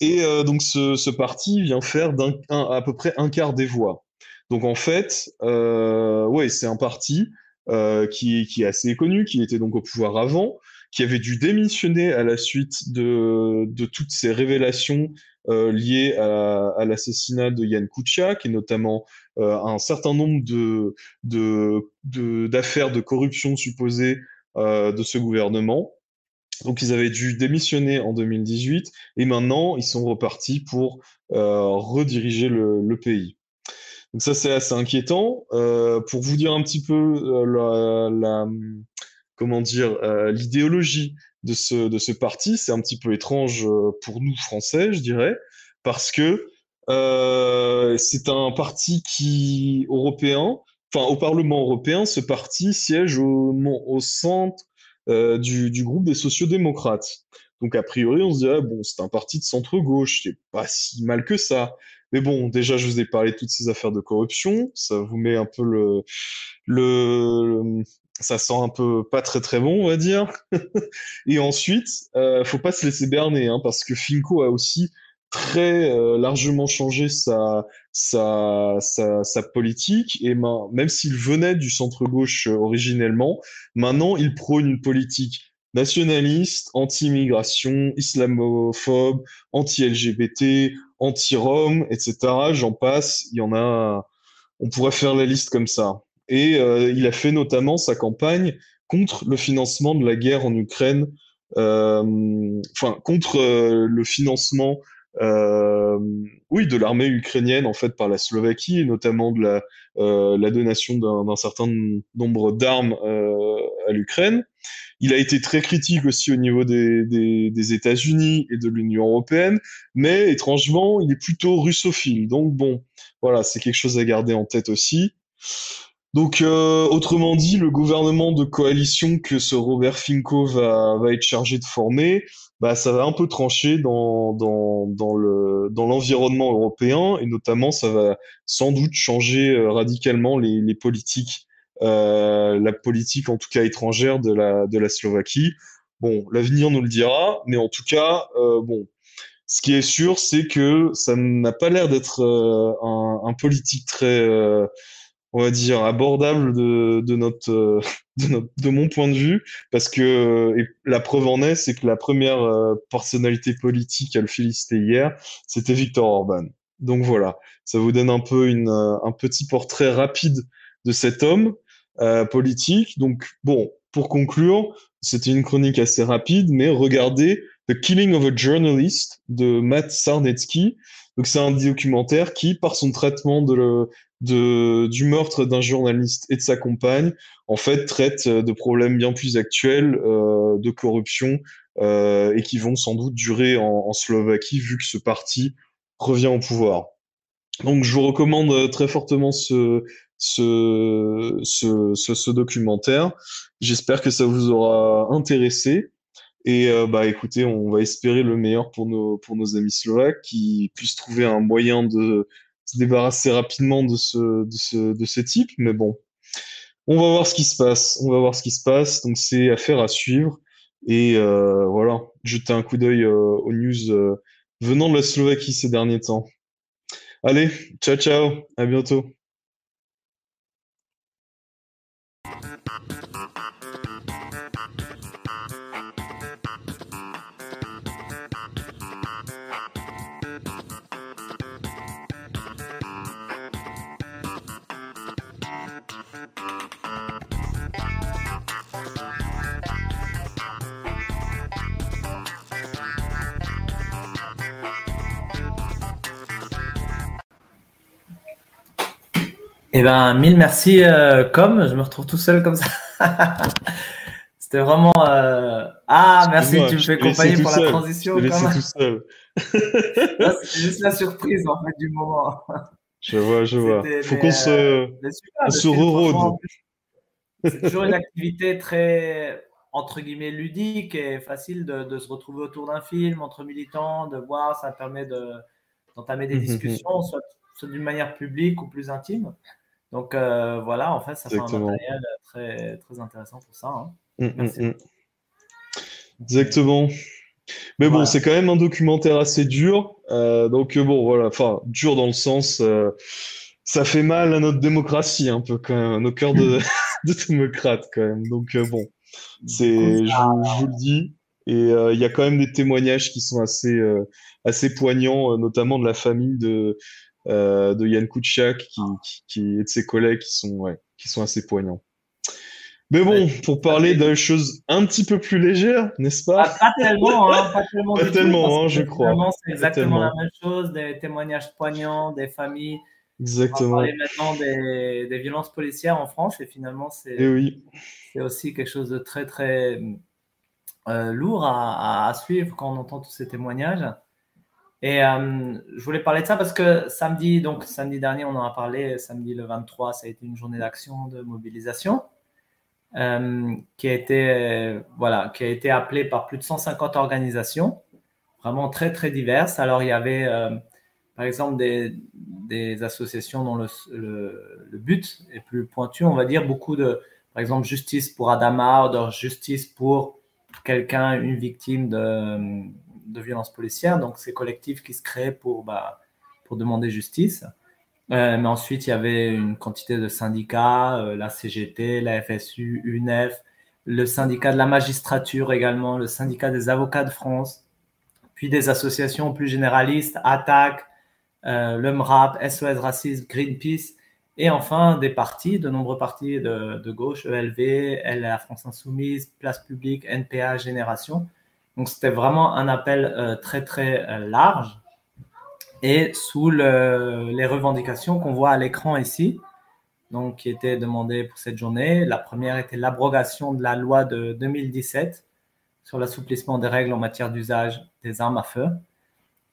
Et donc ce, parti vient faire à peu près un quart des voix. Donc en fait, euh, ouais, c'est un parti euh, qui, est assez connu, qui était donc au pouvoir avant, qui avait dû démissionner à la suite de, toutes ces révélations euh, liées à, l'assassinat de Yann Kuciak et notamment euh, un certain nombre d'affaires de, corruption supposées euh, de ce gouvernement. Donc ils avaient dû démissionner en 2018 et maintenant ils sont repartis pour euh, rediriger le, pays. Donc ça, c'est assez inquiétant. Euh, pour vous dire un petit peu euh, la, comment dire, euh, l'idéologie de ce, de ce parti, c'est un petit peu étrange euh, pour nous Français, je dirais, parce que euh, c'est un parti qui européen, enfin au Parlement européen, ce parti siège au, au centre euh, du, du, groupe des sociodémocrates. Donc a priori, on se dirait bon, c'est un parti de centre gauche, c'est pas si mal que ça. Mais bon, déjà, je vous ai parlé de toutes ces affaires de corruption. Ça vous met un peu le, le, ça sent un peu pas très très bon, on va dire. <laughs> et ensuite, euh, faut pas se laisser berner, hein, parce que Finco a aussi très euh, largement changé sa, sa, sa, sa politique. Et même s'il venait du centre gauche euh, originellement, maintenant il prône une politique nationaliste, anti-immigration, islamophobe, anti-LGBT, anti-Rome, etc. J'en passe, il y en a, on pourrait faire la liste comme ça. Et euh, il a fait notamment sa campagne contre le financement de la guerre en Ukraine, euh, enfin contre euh, le financement oui, de l'armée ukrainienne en fait par la Slovaquie, et notamment de la, la donation d'un certain nombre d'armes à l'Ukraine. Il a été très critique aussi au niveau des, des, des États-Unis et de l'Union européenne, mais étrangement, il est plutôt russophile. Donc bon, voilà, c'est quelque chose à garder en tête aussi. Donc, euh, autrement dit, le gouvernement de coalition que ce Robert Finko va, va être chargé de former, bah, ça va un peu trancher dans, dans, dans le, dans l'environnement européen et notamment, ça va sans doute changer euh, radicalement les, les politiques, euh, la politique en tout cas étrangère de la, de la Slovaquie. Bon, l'avenir nous le dira, mais en tout cas, euh, bon, ce qui est sûr, c'est que ça n'a pas l'air d'être euh, un, un, politique très on va dire, abordable de, de, notre, euh, <laughs> de, notre, de mon point de vue, parce que et la preuve en est, c'est que la première euh, personnalité politique à le féliciter hier, c'était Victor Orban. Donc voilà, ça vous donne un peu une, euh, un petit portrait rapide de cet homme euh, politique. Donc bon, pour conclure, c'était une chronique assez rapide, mais regardez The Killing of a Journalist de Matt Sarnetsky. Donc c'est un documentaire qui, par son traitement de, de, du meurtre d'un journaliste et de sa compagne, en fait, traite euh, de problèmes bien plus actuels euh, de corruption euh, et qui vont sans doute durer en, en, Slovaquie vu que ce parti revient au pouvoir. Donc, je vous recommande euh, très fortement ce, ce, ce, ce documentaire. J'espère que ça vous aura intéressé. Et euh, bah écoutez, on va espérer le meilleur pour nos pour nos amis slovaques qui puissent trouver un moyen de se débarrasser rapidement de ce, de ce, de ce type. Mais bon, on va voir ce qui se passe. On va voir ce qui se passe. Donc, c'est affaire à suivre. Et euh, voilà, jeter un coup d'œil euh, aux news euh, venant de la Slovaquie ces derniers temps. Allez, ciao, ciao. À bientôt. Eh ben, mille merci, euh, comme je me retrouve tout seul comme ça. <laughs> C'était vraiment. Euh... Ah, merci, tu me fais compagnie pour la transition. Je tout seul. <laughs> C'est juste la surprise en fait du moment. Je vois, je vois. Faut qu'on se, on se re C'est toujours une activité très entre guillemets ludique et facile de, de se retrouver autour d'un film entre militants, de voir, ça permet d'entamer de, des mmh, mmh, mmh. discussions, soit, soit d'une manière publique ou plus intime. Donc euh, voilà, en fait, ça fait un matériel très, très intéressant pour ça. Hein. Mmh, mmh, Merci. Mmh. Exactement. Mais bon, c'est quand même un documentaire assez dur. Euh, donc euh, bon, voilà, enfin, dur dans le sens, euh, ça fait mal à notre démocratie un peu quand même, à nos cœurs de, <laughs> <laughs> de démocrates quand même. Donc euh, bon, c'est, je, je, vous le dis. Et euh, il y a quand même des témoignages qui sont assez, assez poignants, notamment de la famille de, euh, de Yann Kouchak qui, qui, qui, et de ses collègues qui sont, ouais, qui sont assez poignants. Mais bon, pour parler de choses un petit peu plus légères, n'est-ce pas? Ah, Pas tellement, hein, pas tellement, pas tellement hein, je crois. C'est exactement la même chose, des témoignages poignants, des familles. Exactement. On va parler maintenant des, des, violences policières en France et finalement c'est eh oui. aussi quelque chose de très très euh, lourd à, à, suivre quand on entend tous ces témoignages. Et euh, je voulais parler de ça parce que samedi, donc samedi dernier, on en a parlé, samedi le 23, ça a été une journée d'action, de mobilisation, euh, qui, a été, voilà, qui a été appelée par plus de 150 organisations, vraiment très, très diverses. Alors, il y avait, euh, par exemple, des, associations dont le, but est plus pointu, on va dire, beaucoup de, par exemple, justice pour Adama, ou justice pour quelqu'un, une victime de de violences policières, donc ces collectifs qui se créent pour, bah, demander justice. Euh, mais ensuite, il y avait une quantité de syndicats, euh, la CGT, la FSU, UNEF, le syndicat de la magistrature également, le syndicat des avocats de France, puis des associations plus généralistes, ATTAC, euh, le MRAP, SOS Racisme, Greenpeace, et enfin des partis, de nombreux partis de, de gauche, ELV, LA France Insoumise, Place Publique, NPA, Génération, donc c'était vraiment un appel euh, très très euh, large et sous les revendications qu'on voit à l'écran ici, donc qui étaient demandées pour cette journée. La première était l'abrogation de la loi de 2017 sur l'assouplissement des règles en matière d'usage des armes à feu.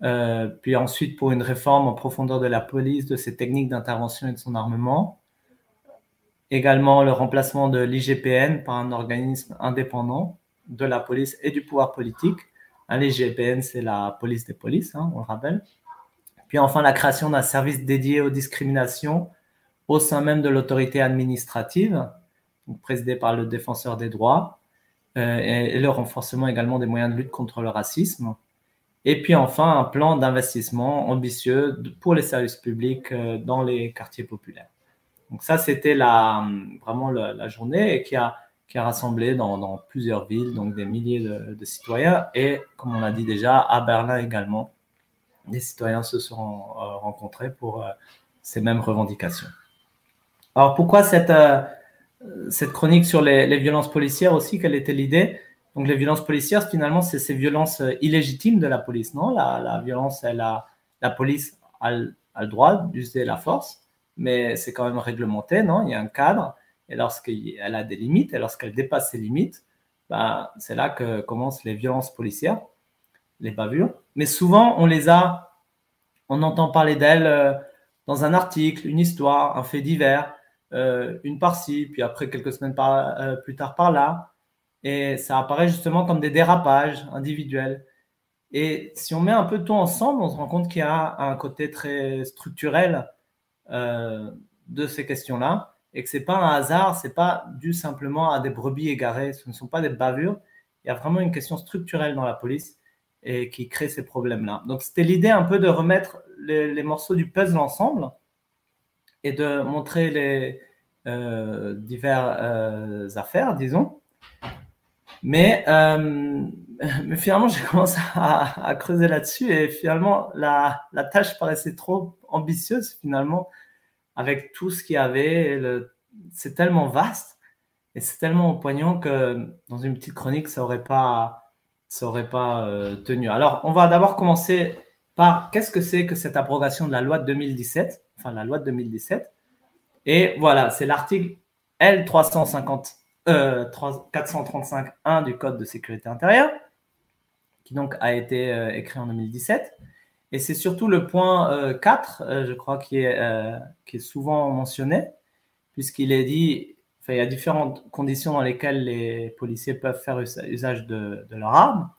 Euh, puis ensuite pour une réforme en profondeur de la police, de ses techniques d'intervention et de son armement. Également le remplacement de l'IGPN par un organisme indépendant de la police et du pouvoir politique. L'IGPN, c'est la police des polices, hein, on le rappelle. Puis enfin la création d'un service dédié aux discriminations au sein même de l'autorité administrative, présidée par le défenseur des droits, euh, et, le renforcement également des moyens de lutte contre le racisme. Et puis enfin, un plan d'investissement ambitieux pour les services publics euh, dans les quartiers populaires. Donc ça, c'était la, vraiment la, journée et qui a, qui a rassemblé dans, plusieurs villes, donc des milliers de, citoyens. Et comme on l'a dit déjà, à Berlin également, des citoyens se sont euh, rencontrés pour ces mêmes revendications. Alors pourquoi cette, euh, cette chronique sur les, violences policières aussi? Quelle était l'idée? Donc les violences policières, finalement, c'est ces violences euh, illégitimes de la police, non? La, violence, elle a, la police a, le droit d'user la force, mais c'est quand même réglementé, non? Il y a un cadre, et lorsqu'elle a des limites, et lorsqu'elle dépasse ces limites, bah, c'est là que commencent les violences policières, les bavures. Mais souvent, on les a, on entend parler d'elles euh, dans un article, une histoire, un fait divers, euh, une par-ci, puis après quelques semaines euh, plus tard par là. Et ça apparaît justement comme des dérapages individuels. Et si on met un peu tout ensemble, on se rend compte qu'il y a un côté très structurel de ces questions-là et que c'est pas un hasard, c'est pas dû simplement à des brebis égarées, ce ne sont pas des bavures. Il y a vraiment une question structurelle dans la police et qui crée ces problèmes-là. Donc c'était l'idée un peu de remettre les morceaux du puzzle ensemble et de montrer les euh, diverses euh, affaires, disons. Mais, euh, <laughs> mais finalement, j'ai commencé à, creuser là-dessus et finalement, la, la, tâche paraissait trop ambitieuse finalement avec tout ce qu'il y avait. C'est tellement vaste et c'est tellement poignant que dans une petite chronique, ça n'aurait pas, ça aurait pas tenu. Alors, on va d'abord commencer par qu'est-ce que c'est que cette abrogation de la loi de 2017 enfin la loi de 2017. Et voilà, c'est l'article L350, euh, 435.1 du Code de sécurité intérieure, qui donc a été euh, écrit en 2017. Et c'est surtout le point 4, euh, euh, je crois, qui est, qui est souvent mentionné, puisqu'il est dit, enfin, il y a différentes conditions dans lesquelles les policiers peuvent faire usage de, de leur arme.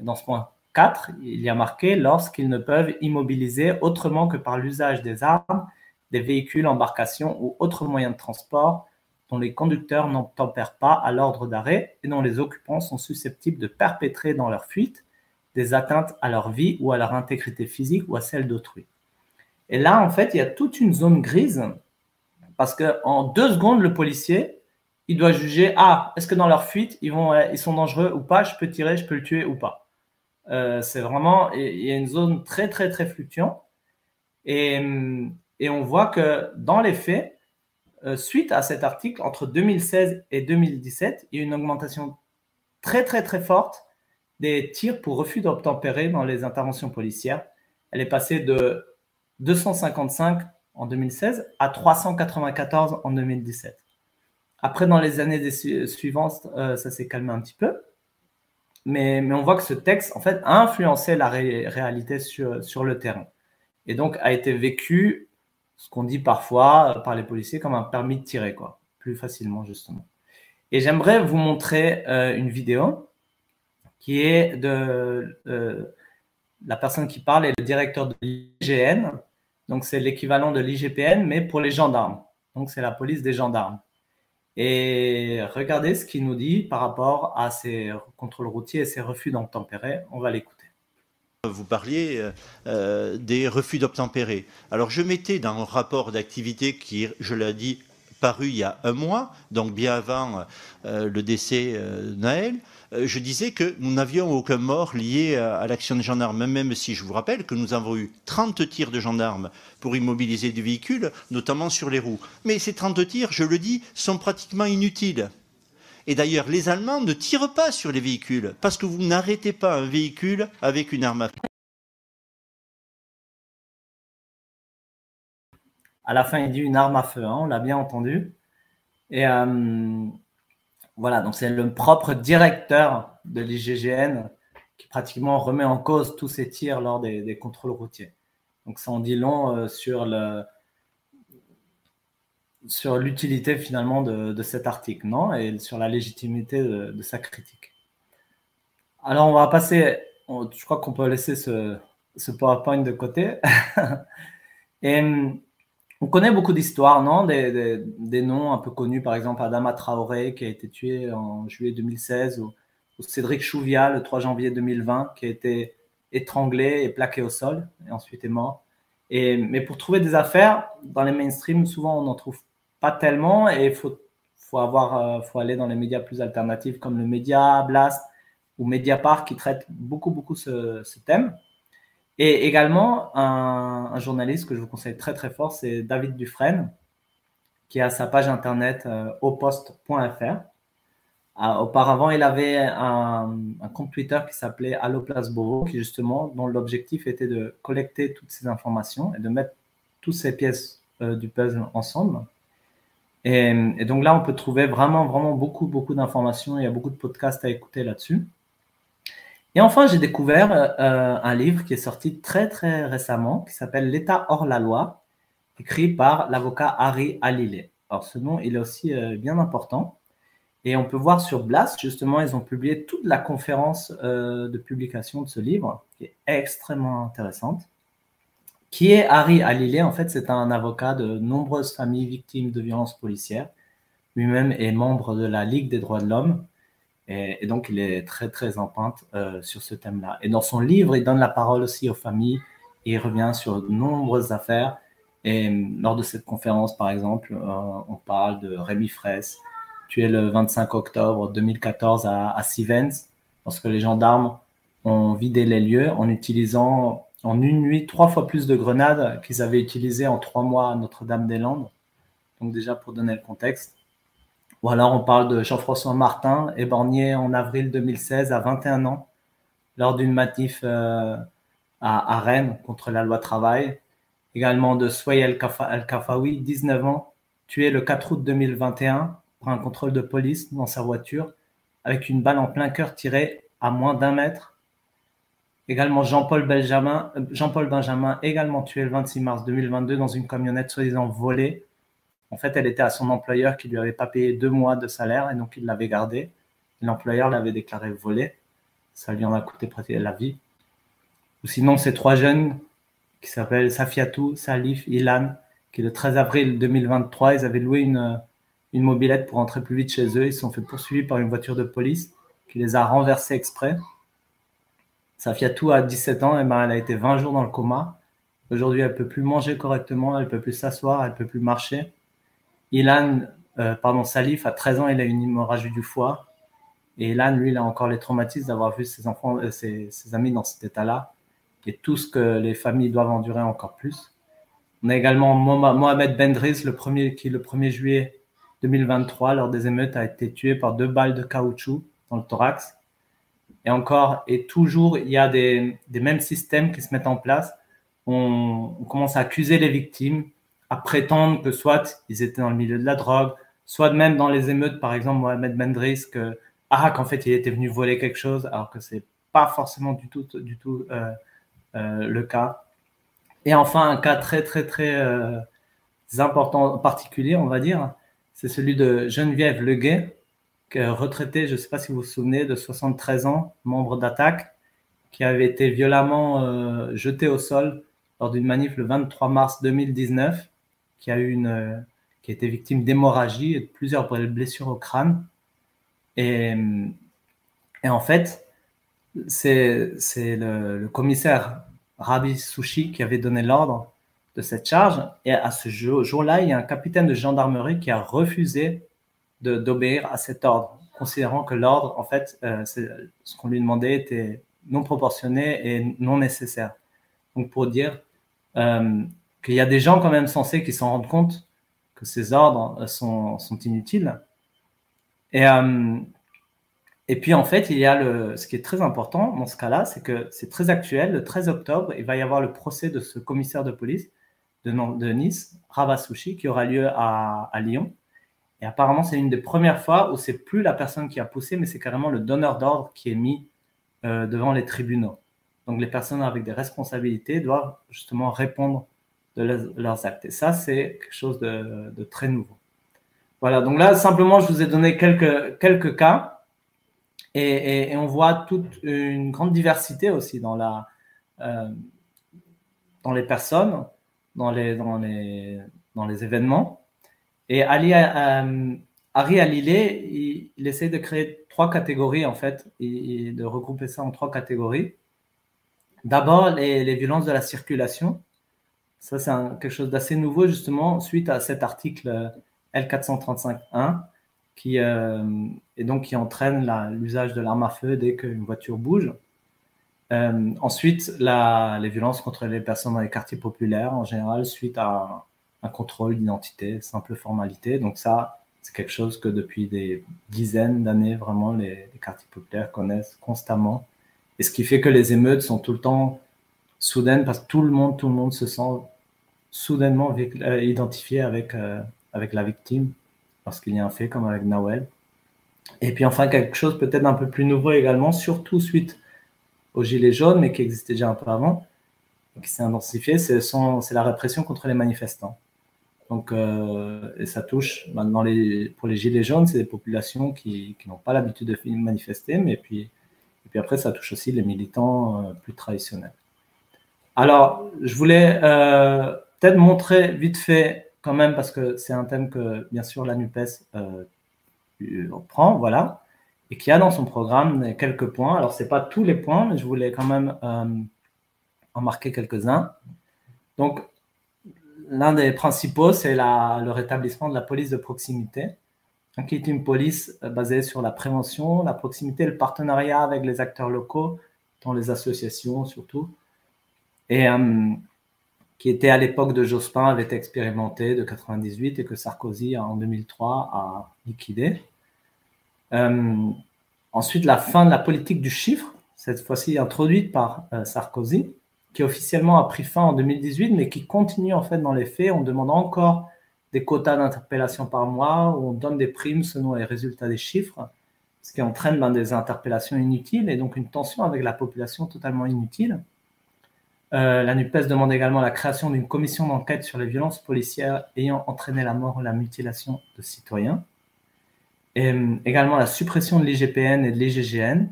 Dans ce point 4, il y a marqué lorsqu'ils ne peuvent immobiliser autrement que par l'usage des armes, des véhicules, embarcations ou autres moyens de transport dont les conducteurs n'obtempèrent pas à l'ordre d'arrêt et dont les occupants sont susceptibles de perpétrer dans leur fuite des atteintes à leur vie ou à leur intégrité physique ou à celle d'autrui. Et là, en fait, il y a toute une zone grise parce qu'en deux secondes, le policier, il doit juger, ah, est-ce que dans leur fuite, ils, ils sont dangereux ou pas, je peux tirer, je peux le tuer ou pas? Euh, c'est vraiment, il y a une zone très, très, très fluctuante. Et, et on voit que dans les faits, euh, suite à cet article, entre 2016 et 2017, il y a une augmentation très, très, très forte des tirs pour refus d'obtempérer dans les interventions policières. Elle est passée de 255 en 2016 à 394 en 2017. Après, dans les années suivantes, euh, ça s'est calmé un petit peu mais, on voit que ce texte, en fait, a influencé la réalité sur, sur le terrain. Et donc, a été vécu, ce qu'on dit parfois euh, par les policiers, comme un permis de tirer, quoi, plus facilement, justement. Et j'aimerais vous montrer euh, une vidéo qui est de euh, la personne qui parle est le directeur de l'IGN. Donc, c'est l'équivalent de l'IGPN, mais pour les gendarmes. Donc, c'est la police des gendarmes. Et regardez ce qu'il nous dit par rapport à ces contrôles routiers et ces refus d'obtempérer. On va l'écouter. Vous parliez euh, euh, des refus d'obtempérer. Alors je mettais dans un rapport d'activité qui, je l'ai dit, paru il y a un mois, donc bien avant le décès de Naël, je disais que nous n'avions aucun mort lié à, l'action des gendarmes, même si je vous rappelle que nous avons eu 30 tirs de gendarmes pour immobiliser du véhicule, notamment sur les roues. Mais ces 30 tirs, je le dis, sont pratiquement inutiles. Et d'ailleurs, les Allemands ne tirent pas sur les véhicules, parce que vous n'arrêtez pas un véhicule avec une arme à feu. À la fin, il dit une arme à feu, hein, on l'a bien entendu. Et voilà, donc c'est le propre directeur de l'IGGN qui pratiquement remet en cause tous ces tirs lors des, contrôles routiers. Donc ça en dit long sur le, sur l'utilité finalement de, cet article, non Et sur la légitimité de, sa critique. Alors on va passer, je crois qu'on peut laisser ce, PowerPoint de côté. <laughs> Et on connaît beaucoup d'histoires, non? Des, noms un peu connus, par exemple Adama Traoré qui a été tué en juillet 2016, ou, Cédric Chouvia le 3 janvier 2020 qui a été étranglé et plaqué au sol et ensuite est mort. Et, mais pour trouver des affaires, dans les mainstream, souvent on n'en trouve pas tellement et il faut, faut, euh, faut aller dans les médias plus alternatifs comme le Média Blast ou Mediapart qui traitent beaucoup, beaucoup ce, thème. Et également, un, journaliste que je vous conseille très, très fort, c'est David Dufresne, qui a sa page internet euh. Ah, auparavant, il avait un, compte Twitter qui s'appelait Allo Place Beauvau, qui justement, dont l'objectif était de collecter toutes ces informations et de mettre toutes ces pièces euh, du puzzle ensemble. Et, donc là, on peut trouver vraiment, vraiment beaucoup, beaucoup d'informations. Il y a beaucoup de podcasts à écouter là-dessus. Et enfin, j'ai découvert euh, un livre qui est sorti très, très récemment, qui s'appelle L'État hors la loi, écrit par l'avocat Harry Alilé. Alors, ce nom, il est aussi euh, bien important. Et on peut voir sur Blast, justement, ils ont publié toute la conférence euh, de publication de ce livre, qui est extrêmement intéressante. Qui est Harry Alilé En fait, c'est un avocat de nombreuses familles victimes de violences policières. Lui-même est membre de la Ligue des droits de l'homme. Et, donc, il est très, très en pointe euh, sur ce thème-là. Et dans son livre, il donne la parole aussi aux familles et il revient sur de nombreuses affaires. Et euh, lors de cette conférence, par exemple, euh, on parle de Rémi Fraisse, tué le 25 octobre 2014 à, à Sivens, lorsque les gendarmes ont vidé les lieux en utilisant en une nuit trois fois plus de grenades qu'ils avaient utilisées en trois mois à Notre-Dame-des-Landes. Donc déjà pour donner le contexte. Ou on parle de Jean-François Martin, éborgné en avril 2016 à 21 ans lors d'une manif euh, à, Rennes contre la loi travail. Également de Sway El-Kafawi, 19 ans, tué le 4 août 2021 par un contrôle de police dans sa voiture avec une balle en plein cœur tirée à moins d'un mètre Également Jean-Paul Benjamin, euh, Jean-Paul Benjamin, également tué le 26 mars 2022 dans une camionnette soi-disant volée. En fait, elle était à son employeur qui lui avait pas payé deux mois de salaire et donc il l'avait gardée. L'employeur l'avait déclaré volée. Ça lui en a coûté presque la vie. Ou sinon, ces trois jeunes qui s'appellent Safiatou, Salif, Ilan, qui le 13 avril 2023, ils avaient loué une, une mobilette pour rentrer plus vite chez eux. Ils se sont fait poursuivre par une voiture de police qui les a renversés exprès. Safiatou a 17 ans, et elle a été 20 jours dans le coma. Aujourd'hui, elle ne peut plus manger correctement, elle ne peut plus s'asseoir, elle ne peut plus marcher. Ilan, euh, pardon, Salif, a 13 ans, il a une hémorragie du foie. Et Ilan, lui, il a encore les traumatismes d'avoir vu ses enfants, euh, ses, amis dans cet état-là. Et tout ce que les familles doivent endurer encore plus. On a également Mohamed Bendris, le premier, qui le 1er juillet 2023, lors des émeutes, a été tué par deux balles de caoutchouc dans le thorax. Et encore, et toujours, il y a des, mêmes systèmes qui se mettent en place. On, commence à accuser les victimes, à prétendre que soit ils étaient dans le milieu de la drogue, soit même dans les émeutes, par exemple, Mohamed Bendris, que, ah, qu'en fait, il était venu voler quelque chose, alors que c'est pas forcément du tout, du tout euh, euh, le cas. Et enfin, un cas très, très, très euh, important, particulier, on va dire, c'est celui de Geneviève Leguet, retraité, je ne sais pas si vous vous souvenez, de 73 ans, membre d'attaque, qui avait été violemment euh, jeté au sol lors d'une manif le 23 mars 2019, qui a, eu une, euh, qui a été victime d'hémorragie et de plusieurs blessures au crâne. Et, et en fait, c'est le, le, commissaire Rabi Sushi qui avait donné l'ordre de cette charge. Et à ce jour-là, il y a un capitaine de gendarmerie qui a refusé d'obéir à cet ordre, considérant que l'ordre, en fait, euh, ce qu'on lui demandait était non proportionné et non nécessaire. Donc pour dire euh, qu'il y a des gens quand même sensés qui s'en rendent compte que ces ordres sont, inutiles. Et, euh, et puis en fait, il y a le, ce qui est très important dans ce cas-là, c'est que c'est très actuel. Le 13 octobre, il va y avoir le procès de ce commissaire de police de, de Nice, Ravasushi, qui aura lieu à, à Lyon. Et apparemment, c'est une des premières fois où c'est plus la personne qui a poussé, mais c'est carrément le donneur d'ordre qui est mis euh, devant les tribunaux. Donc, les personnes avec des responsabilités doivent justement répondre de leurs actes. Et ça, c'est quelque chose de, très nouveau. Voilà, donc là, simplement, je vous ai donné quelques, quelques cas. Et, on voit toute une grande diversité aussi dans, la, euh, dans les personnes, dans les, dans les, dans les événements. Et Ali, euh, Harry Alilé, il, il, essaie de créer trois catégories, en fait, et, de regrouper ça en trois catégories. D'abord, les, les, violences de la circulation. Ça, c'est quelque chose d'assez nouveau, justement, suite à cet article L435.1, qui, euh, donc qui entraîne l'usage de l'arme à feu dès qu'une voiture bouge. Euh, ensuite, les violences contre les personnes dans les quartiers populaires, en général, suite à un contrôle d'identité, simple formalité. Donc ça, c'est quelque chose que depuis des dizaines d'années, vraiment, les, quartiers populaires connaissent constamment. Et ce qui fait que les émeutes sont tout le temps soudaines parce que tout le monde, tout le monde se sent soudainement euh, identifié avec, euh, avec la victime lorsqu'il y a un fait comme avec Nawel. Et puis enfin, quelque chose peut-être un peu plus nouveau également, surtout suite aux Gilets jaunes, mais qui existait déjà un peu avant, qui s'est intensifié, c'est la répression contre les manifestants. Donc, euh, et ça touche, maintenant les, pour les gilets jaunes, c'est des populations qui, qui n'ont pas l'habitude de manifester, mais puis, et puis après, ça touche aussi les militants plus traditionnels. Alors, je voulais euh, peut-être montrer vite fait, quand même, parce que c'est un thème que, bien sûr, la NUPES euh, prend, voilà, et qui a dans son programme quelques points. Alors, ce n'est pas tous les points, mais je voulais quand même euh, en marquer quelques-uns. Donc, l'un des principaux, c'est le rétablissement de la police de proximité, qui est une police basée sur la prévention, la proximité, le partenariat avec les acteurs locaux, dans les associations surtout, et euh, qui était à l'époque de Jospin, avait été expérimenté de 98 et que Sarkozy, en 2003, a liquidé. Euh, ensuite, la fin de la politique du chiffre, cette fois-ci introduite par Sarkozy, qui officiellement a pris fin en 2018, mais qui continue en fait dans les faits. On demande encore des quotas d'interpellation par mois, où on donne des primes selon les résultats des chiffres, ce qui entraîne ben, des interpellations inutiles et donc une tension avec la population totalement inutile. Euh, la NUPES demande également la création d'une commission d'enquête sur les violences policières ayant entraîné la mort ou la mutilation de citoyens. Et euh, également la suppression de l'IGPN et de l'IGGN,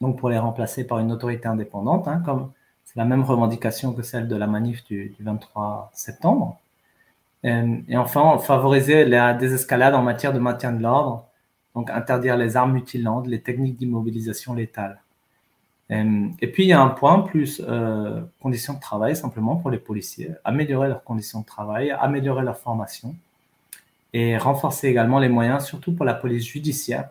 donc pour les remplacer par une autorité indépendante, hein, comme c'est la même revendication que celle de la manif du, 23 septembre. Euh, et, enfin, favoriser la désescalade en matière de maintien de l'ordre, donc interdire les armes mutilantes, les techniques d'immobilisation létale. Euh, et puis, il y a un point plus euh, conditions de travail simplement pour les policiers, améliorer leurs conditions de travail, améliorer leur formation. Et renforcer également les moyens, surtout pour la police judiciaire,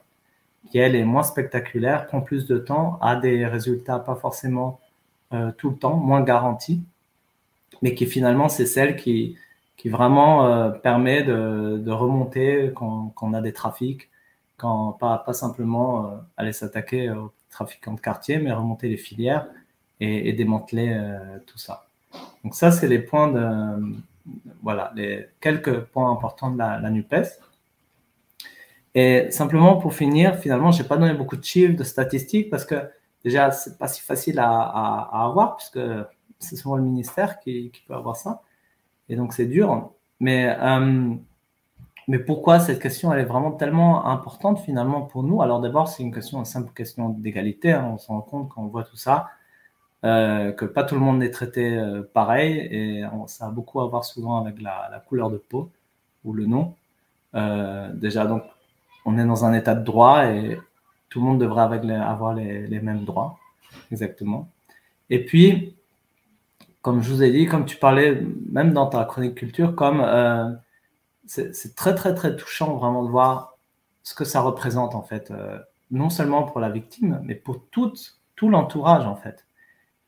qui elle est moins spectaculaire, prend plus de temps, a des résultats pas forcément euh, tout le temps, moins garantie, mais qui finalement c'est celle qui, qui vraiment permet de, de remonter quand, quand, on a des trafics, quand, pas, pas simplement aller s'attaquer aux trafiquants de quartier, mais remonter les filières et, démanteler tout ça. Donc ça, c'est les points de, voilà, les quelques points importants de la, NUPES. Et simplement pour finir, finalement, j'ai pas donné beaucoup de chiffres, de statistiques parce que déjà, c'est pas si facile à, avoir, puisque c'est souvent le ministère qui, qui, peut avoir ça. Et donc, c'est dur. Mais, euh, mais pourquoi cette question, elle est vraiment tellement importante finalement pour nous? Alors, d'abord, c'est une question, une simple question d'égalité. Hein. On se rend compte quand on voit tout ça, euh, que pas tout le monde est traité euh, pareil. Et ça a beaucoup à voir souvent avec la, couleur de peau ou le nom. Euh, déjà, donc, on est dans un état de droit et tout le monde devrait avoir les, mêmes droits, exactement. Et puis, comme je vous ai dit, comme tu parlais, même dans ta chronique culture, comme c'est très, très, très touchant vraiment de voir ce que ça représente, en fait, euh, non seulement pour la victime, mais pour tout, tout l'entourage, en fait.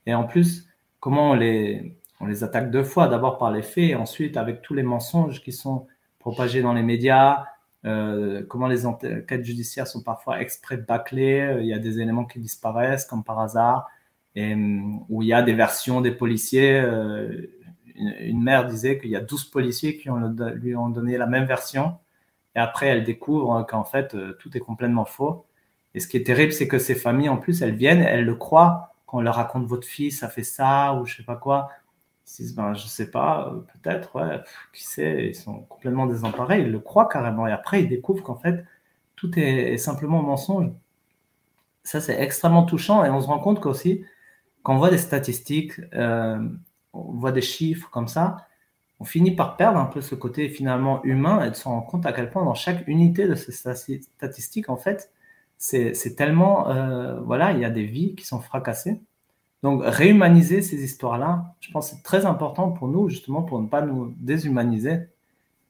Et en plus, comment on les, on les attaque deux fois, d'abord par les faits, et ensuite avec tous les mensonges qui sont propagés dans les médias, euh, comment les enquêtes judiciaires sont parfois exprès bâclées, euh, il y a des éléments qui disparaissent comme par hasard, et, euh, où il y a des versions des policiers, une, mère disait qu'il y a 12 policiers qui lui ont donné la même version. Et après, elle découvre qu'en fait, tout est complètement faux. Et ce qui est terrible, c'est que ces familles, en plus, elles viennent, elles le croient quand on leur raconte votre fils a fait ça ou je sais pas quoi. Ils disent, ben, je sais pas, peut-être, ouais, qui sait, ils sont complètement désemparés, ils le croient carrément. Et après, ils découvrent qu'en fait, tout est, simplement mensonge. Ça, c'est extrêmement touchant et on se rend compte qu'aussi, quand on voit des statistiques, euh, on voit des chiffres comme ça, on finit par perdre un peu ce côté finalement humain et de se rendre compte à quel point dans chaque unité de ces statistiques, en fait, c'est tellement, euh, voilà, il y a des vies qui sont fracassées. Donc, réhumaniser ces histoires-là, je pense que c'est très important pour nous, justement, pour ne pas nous déshumaniser.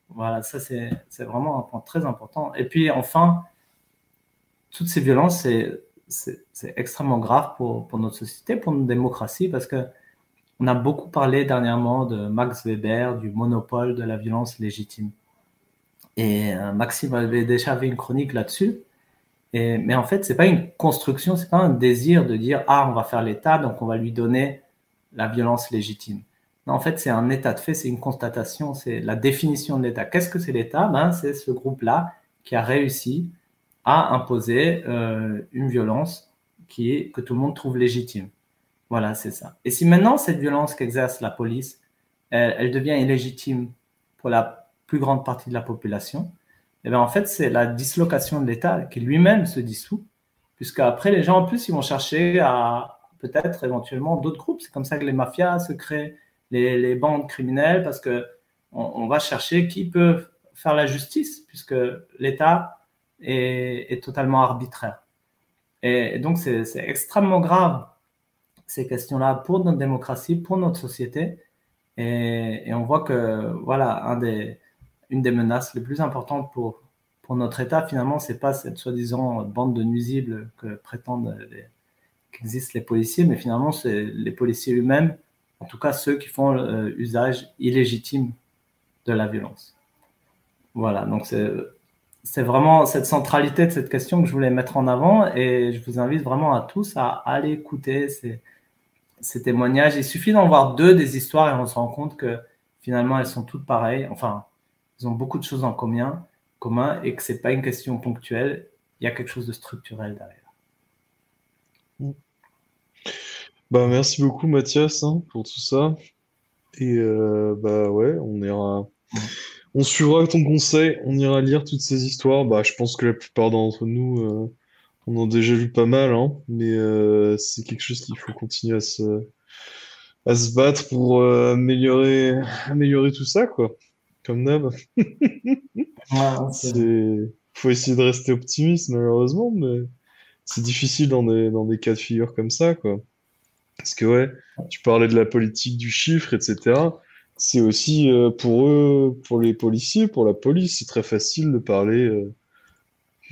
Voilà, ça, c'est vraiment un point très important. Et puis, enfin, toutes ces violences, c'est extrêmement grave pour, pour, notre société, pour notre démocratie, parce que on a beaucoup parlé dernièrement de Max Weber, du monopole de la violence légitime. Et euh, Maxime avait déjà fait une chronique là-dessus mais en fait, c'est pas une construction, c'est pas un désir de dire ah on va faire l'État, donc on va lui donner la violence légitime. Non, en fait, c'est un état de fait, c'est une constatation, c'est la définition de l'État. Qu'est-ce que c'est l'État? Ben, c'est ce groupe-là qui a réussi à imposer euh, une violence qui est que tout le monde trouve légitime. Voilà, c'est ça. Et si maintenant cette violence qu'exerce la police, elle devient illégitime pour la plus grande partie de la population, eh bien, en fait, c'est la dislocation de l'État qui lui-même se dissout, puisqu'après, les gens, en plus, ils vont chercher à peut-être éventuellement d'autres groupes. C'est comme ça que les mafias se créent, les, bandes criminelles, parce que on, va chercher qui peut faire la justice, puisque l'État est, totalement arbitraire. Et, donc, c'est extrêmement grave, ces questions-là, pour notre démocratie, pour notre société. Et, on voit que, voilà, une des menaces les plus importantes pour, pour notre État, finalement, c'est pas cette soi-disant bande de nuisibles que prétendent qu'existent les policiers, mais finalement, c'est les policiers eux-mêmes, en tout cas ceux qui font euh, usage illégitime de la violence. Voilà, donc c'est vraiment cette centralité de cette question que je voulais mettre en avant et je vous invite vraiment à tous à aller écouter ces, ces témoignages. Il suffit d'en voir deux des histoires et on se rend compte que finalement elles sont toutes pareilles. Enfin, ils ont beaucoup de choses en commun, commun et que c'est pas une question ponctuelle, il y a quelque chose de structurel derrière. Bah, merci beaucoup Mathias hein, pour tout ça. Et euh, bah ouais, on ira, on suivra ton conseil, on ira lire toutes ces histoires. Bah, je pense que la plupart d'entre nous, euh, on en a déjà lu pas mal, hein, mais euh, c'est quelque chose qu'il faut continuer à se, à se battre pour améliorer, améliorer tout ça, quoi comme d'hab. Il faut essayer de rester optimiste, malheureusement, mais c'est difficile dans des, dans des cas de figure comme ça, quoi. Parce que, ouais, tu parlais de la politique du chiffre, etc. C'est aussi euh, pour eux, pour les policiers, pour la police, c'est très facile de parler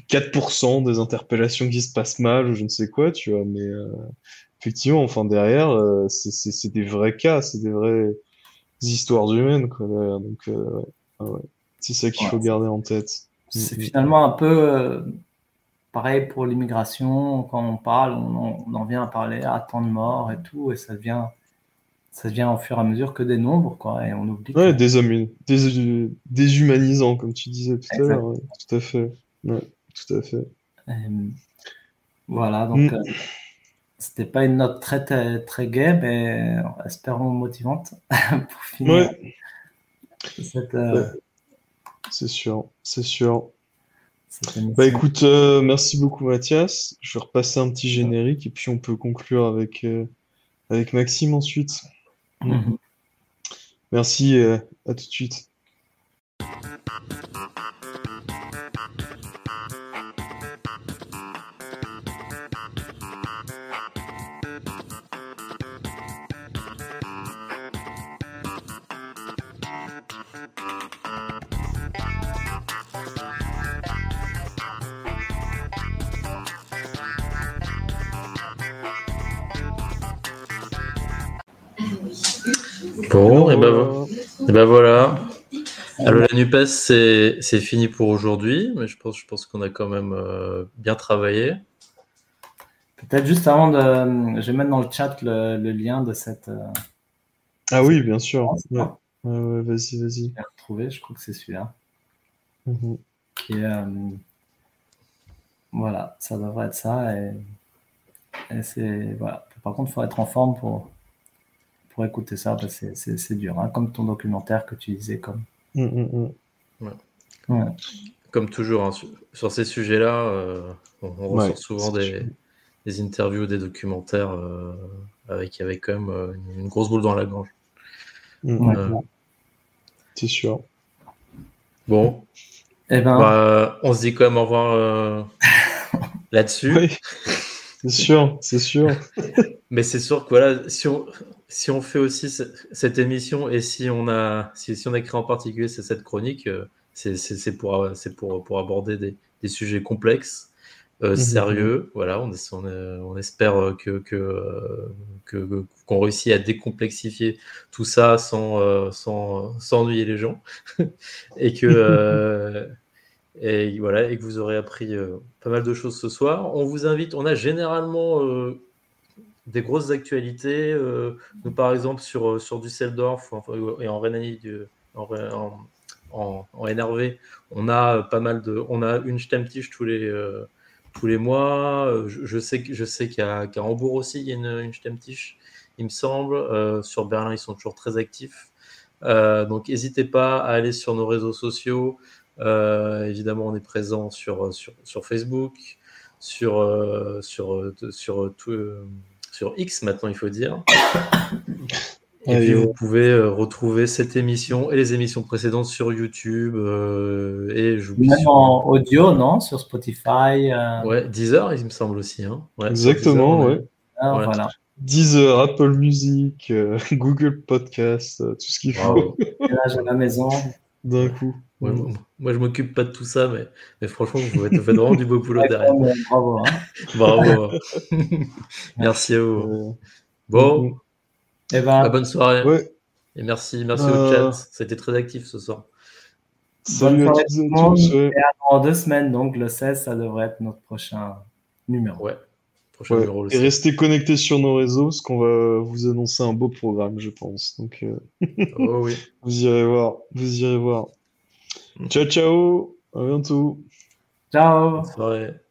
4% euh, des interpellations qui se passent mal ou je ne sais quoi, tu vois. Mais euh, effectivement, enfin, derrière, c'est des vrais cas, c'est des vrais histoires humaines. Quoi, donc, euh, c'est ça qu'il faut garder en tête. C'est finalement un peu euh, pareil pour l'immigration. Quand on parle, on en, vient à parler à tant de morts et tout, et ça devient, ça devient au fur et à mesure que des nombres, quoi, et on oublie. Ouais, des, des, déshumanisant, comme tu disais tout à l'heure. tout à fait. Tout à fait. voilà, donc. Mm. Euh, c'était pas une note très, très, très gaie, mais espérons motivante <laughs> pour finir. Euh, c'est sûr, c'est sûr. Bah écoute, euh, merci beaucoup Mathias. Je vais repasser un petit générique et puis on peut conclure avec, euh, avec Maxime ensuite. Mhm. Merci, à tout de suite. Bon, et ben, et ben voilà. Alors la NUPES, c'est fini pour aujourd'hui, mais je pense, je pense qu'on a quand même euh, bien travaillé. Peut-être juste avant de... Je vais mettre dans le chat le, lien de cette, euh, Ah oui, bien sûr. Ouais. Ouais, vas-y, vas-y. Je retrouvé, je crois que c'est celui-là. Mhm. Euh, voilà, ça devrait être ça. Et, c'est voilà. Par contre, il faut être en forme pour, pour écouter ça, parce que c'est dur. Hein, comme ton documentaire que tu disais, comme. Mhm, mhm. Comme toujours, hein, sur, ces sujets-là, euh, on, ressort souvent des, des, interviews, des documentaires euh, avec, avec quand même une grosse boule dans la gorge. C'est sûr. Bon. Eh ben... Bah, on se dit quand même au revoir euh, <laughs> là-dessus. Oui. C'est sûr, c'est sûr. <laughs> Mais c'est sûr que voilà, si on, si on fait aussi cette émission et si on a, si, si on a créé en particulier cette chronique, euh, c'est pour, pour, pour aborder des, des sujets complexes euh, mhm. sérieux. Voilà, on, on, espère que que qu'on réussit à décomplexifier tout ça sans euh, sans, sans ennuyer les gens <laughs> et que euh, et voilà et que vous aurez appris pas mal de choses ce soir. On vous invite. On a généralement des grosses actualités. nous, par exemple, sur, sur Düsseldorf et en Rhénanie, en, en, en, NRV, on a pas mal de. On a une Stammtisch tous les, tous les mois. Euh, je, sais, je sais qu'à Hambourg aussi, il y a une, une il me semble. Euh, sur Berlin, ils sont toujours très actifs. Euh, donc, n'hésitez pas à aller sur nos réseaux sociaux. évidemment, on est présent sur, sur, Facebook, sur, sur, sur, sur X maintenant, il faut dire. <coughs> Et puis vous pouvez euh, retrouver cette émission et les émissions précédentes sur YouTube. Euh, et Même en audio, non? Sur Spotify euh... Ouais, Deezer, il me semble aussi. Hein. Exactement, ouais. Ah, voilà. Deezer, Apple Music, euh, <laughs> Google Podcast, tout ce qu'il faut. Là, à la maison. D'un coup. Moi, je m'occupe pas de tout ça, mais, mais franchement, vous faites, vraiment du beau boulot derrière. Bravo. Hein. <laughs> Bravo. <laughs> Merci à vous. Bon. Eh ben, bah, bonne soirée. Ouais. Et merci, merci au euh, chat. C'était très actif ce soir. Salut à tous. Et dans deux semaines, donc le 16, ça devrait être notre prochain numéro. Ouais. Prochain numéro, le Et restez connectés sur nos réseaux, parce qu'on va vous annoncer un beau programme, je pense. Donc, euh, oh, oui. <laughs> vous irez voir. Vous irez voir. Ciao, ciao. À bientôt. Ciao. Bonne soirée.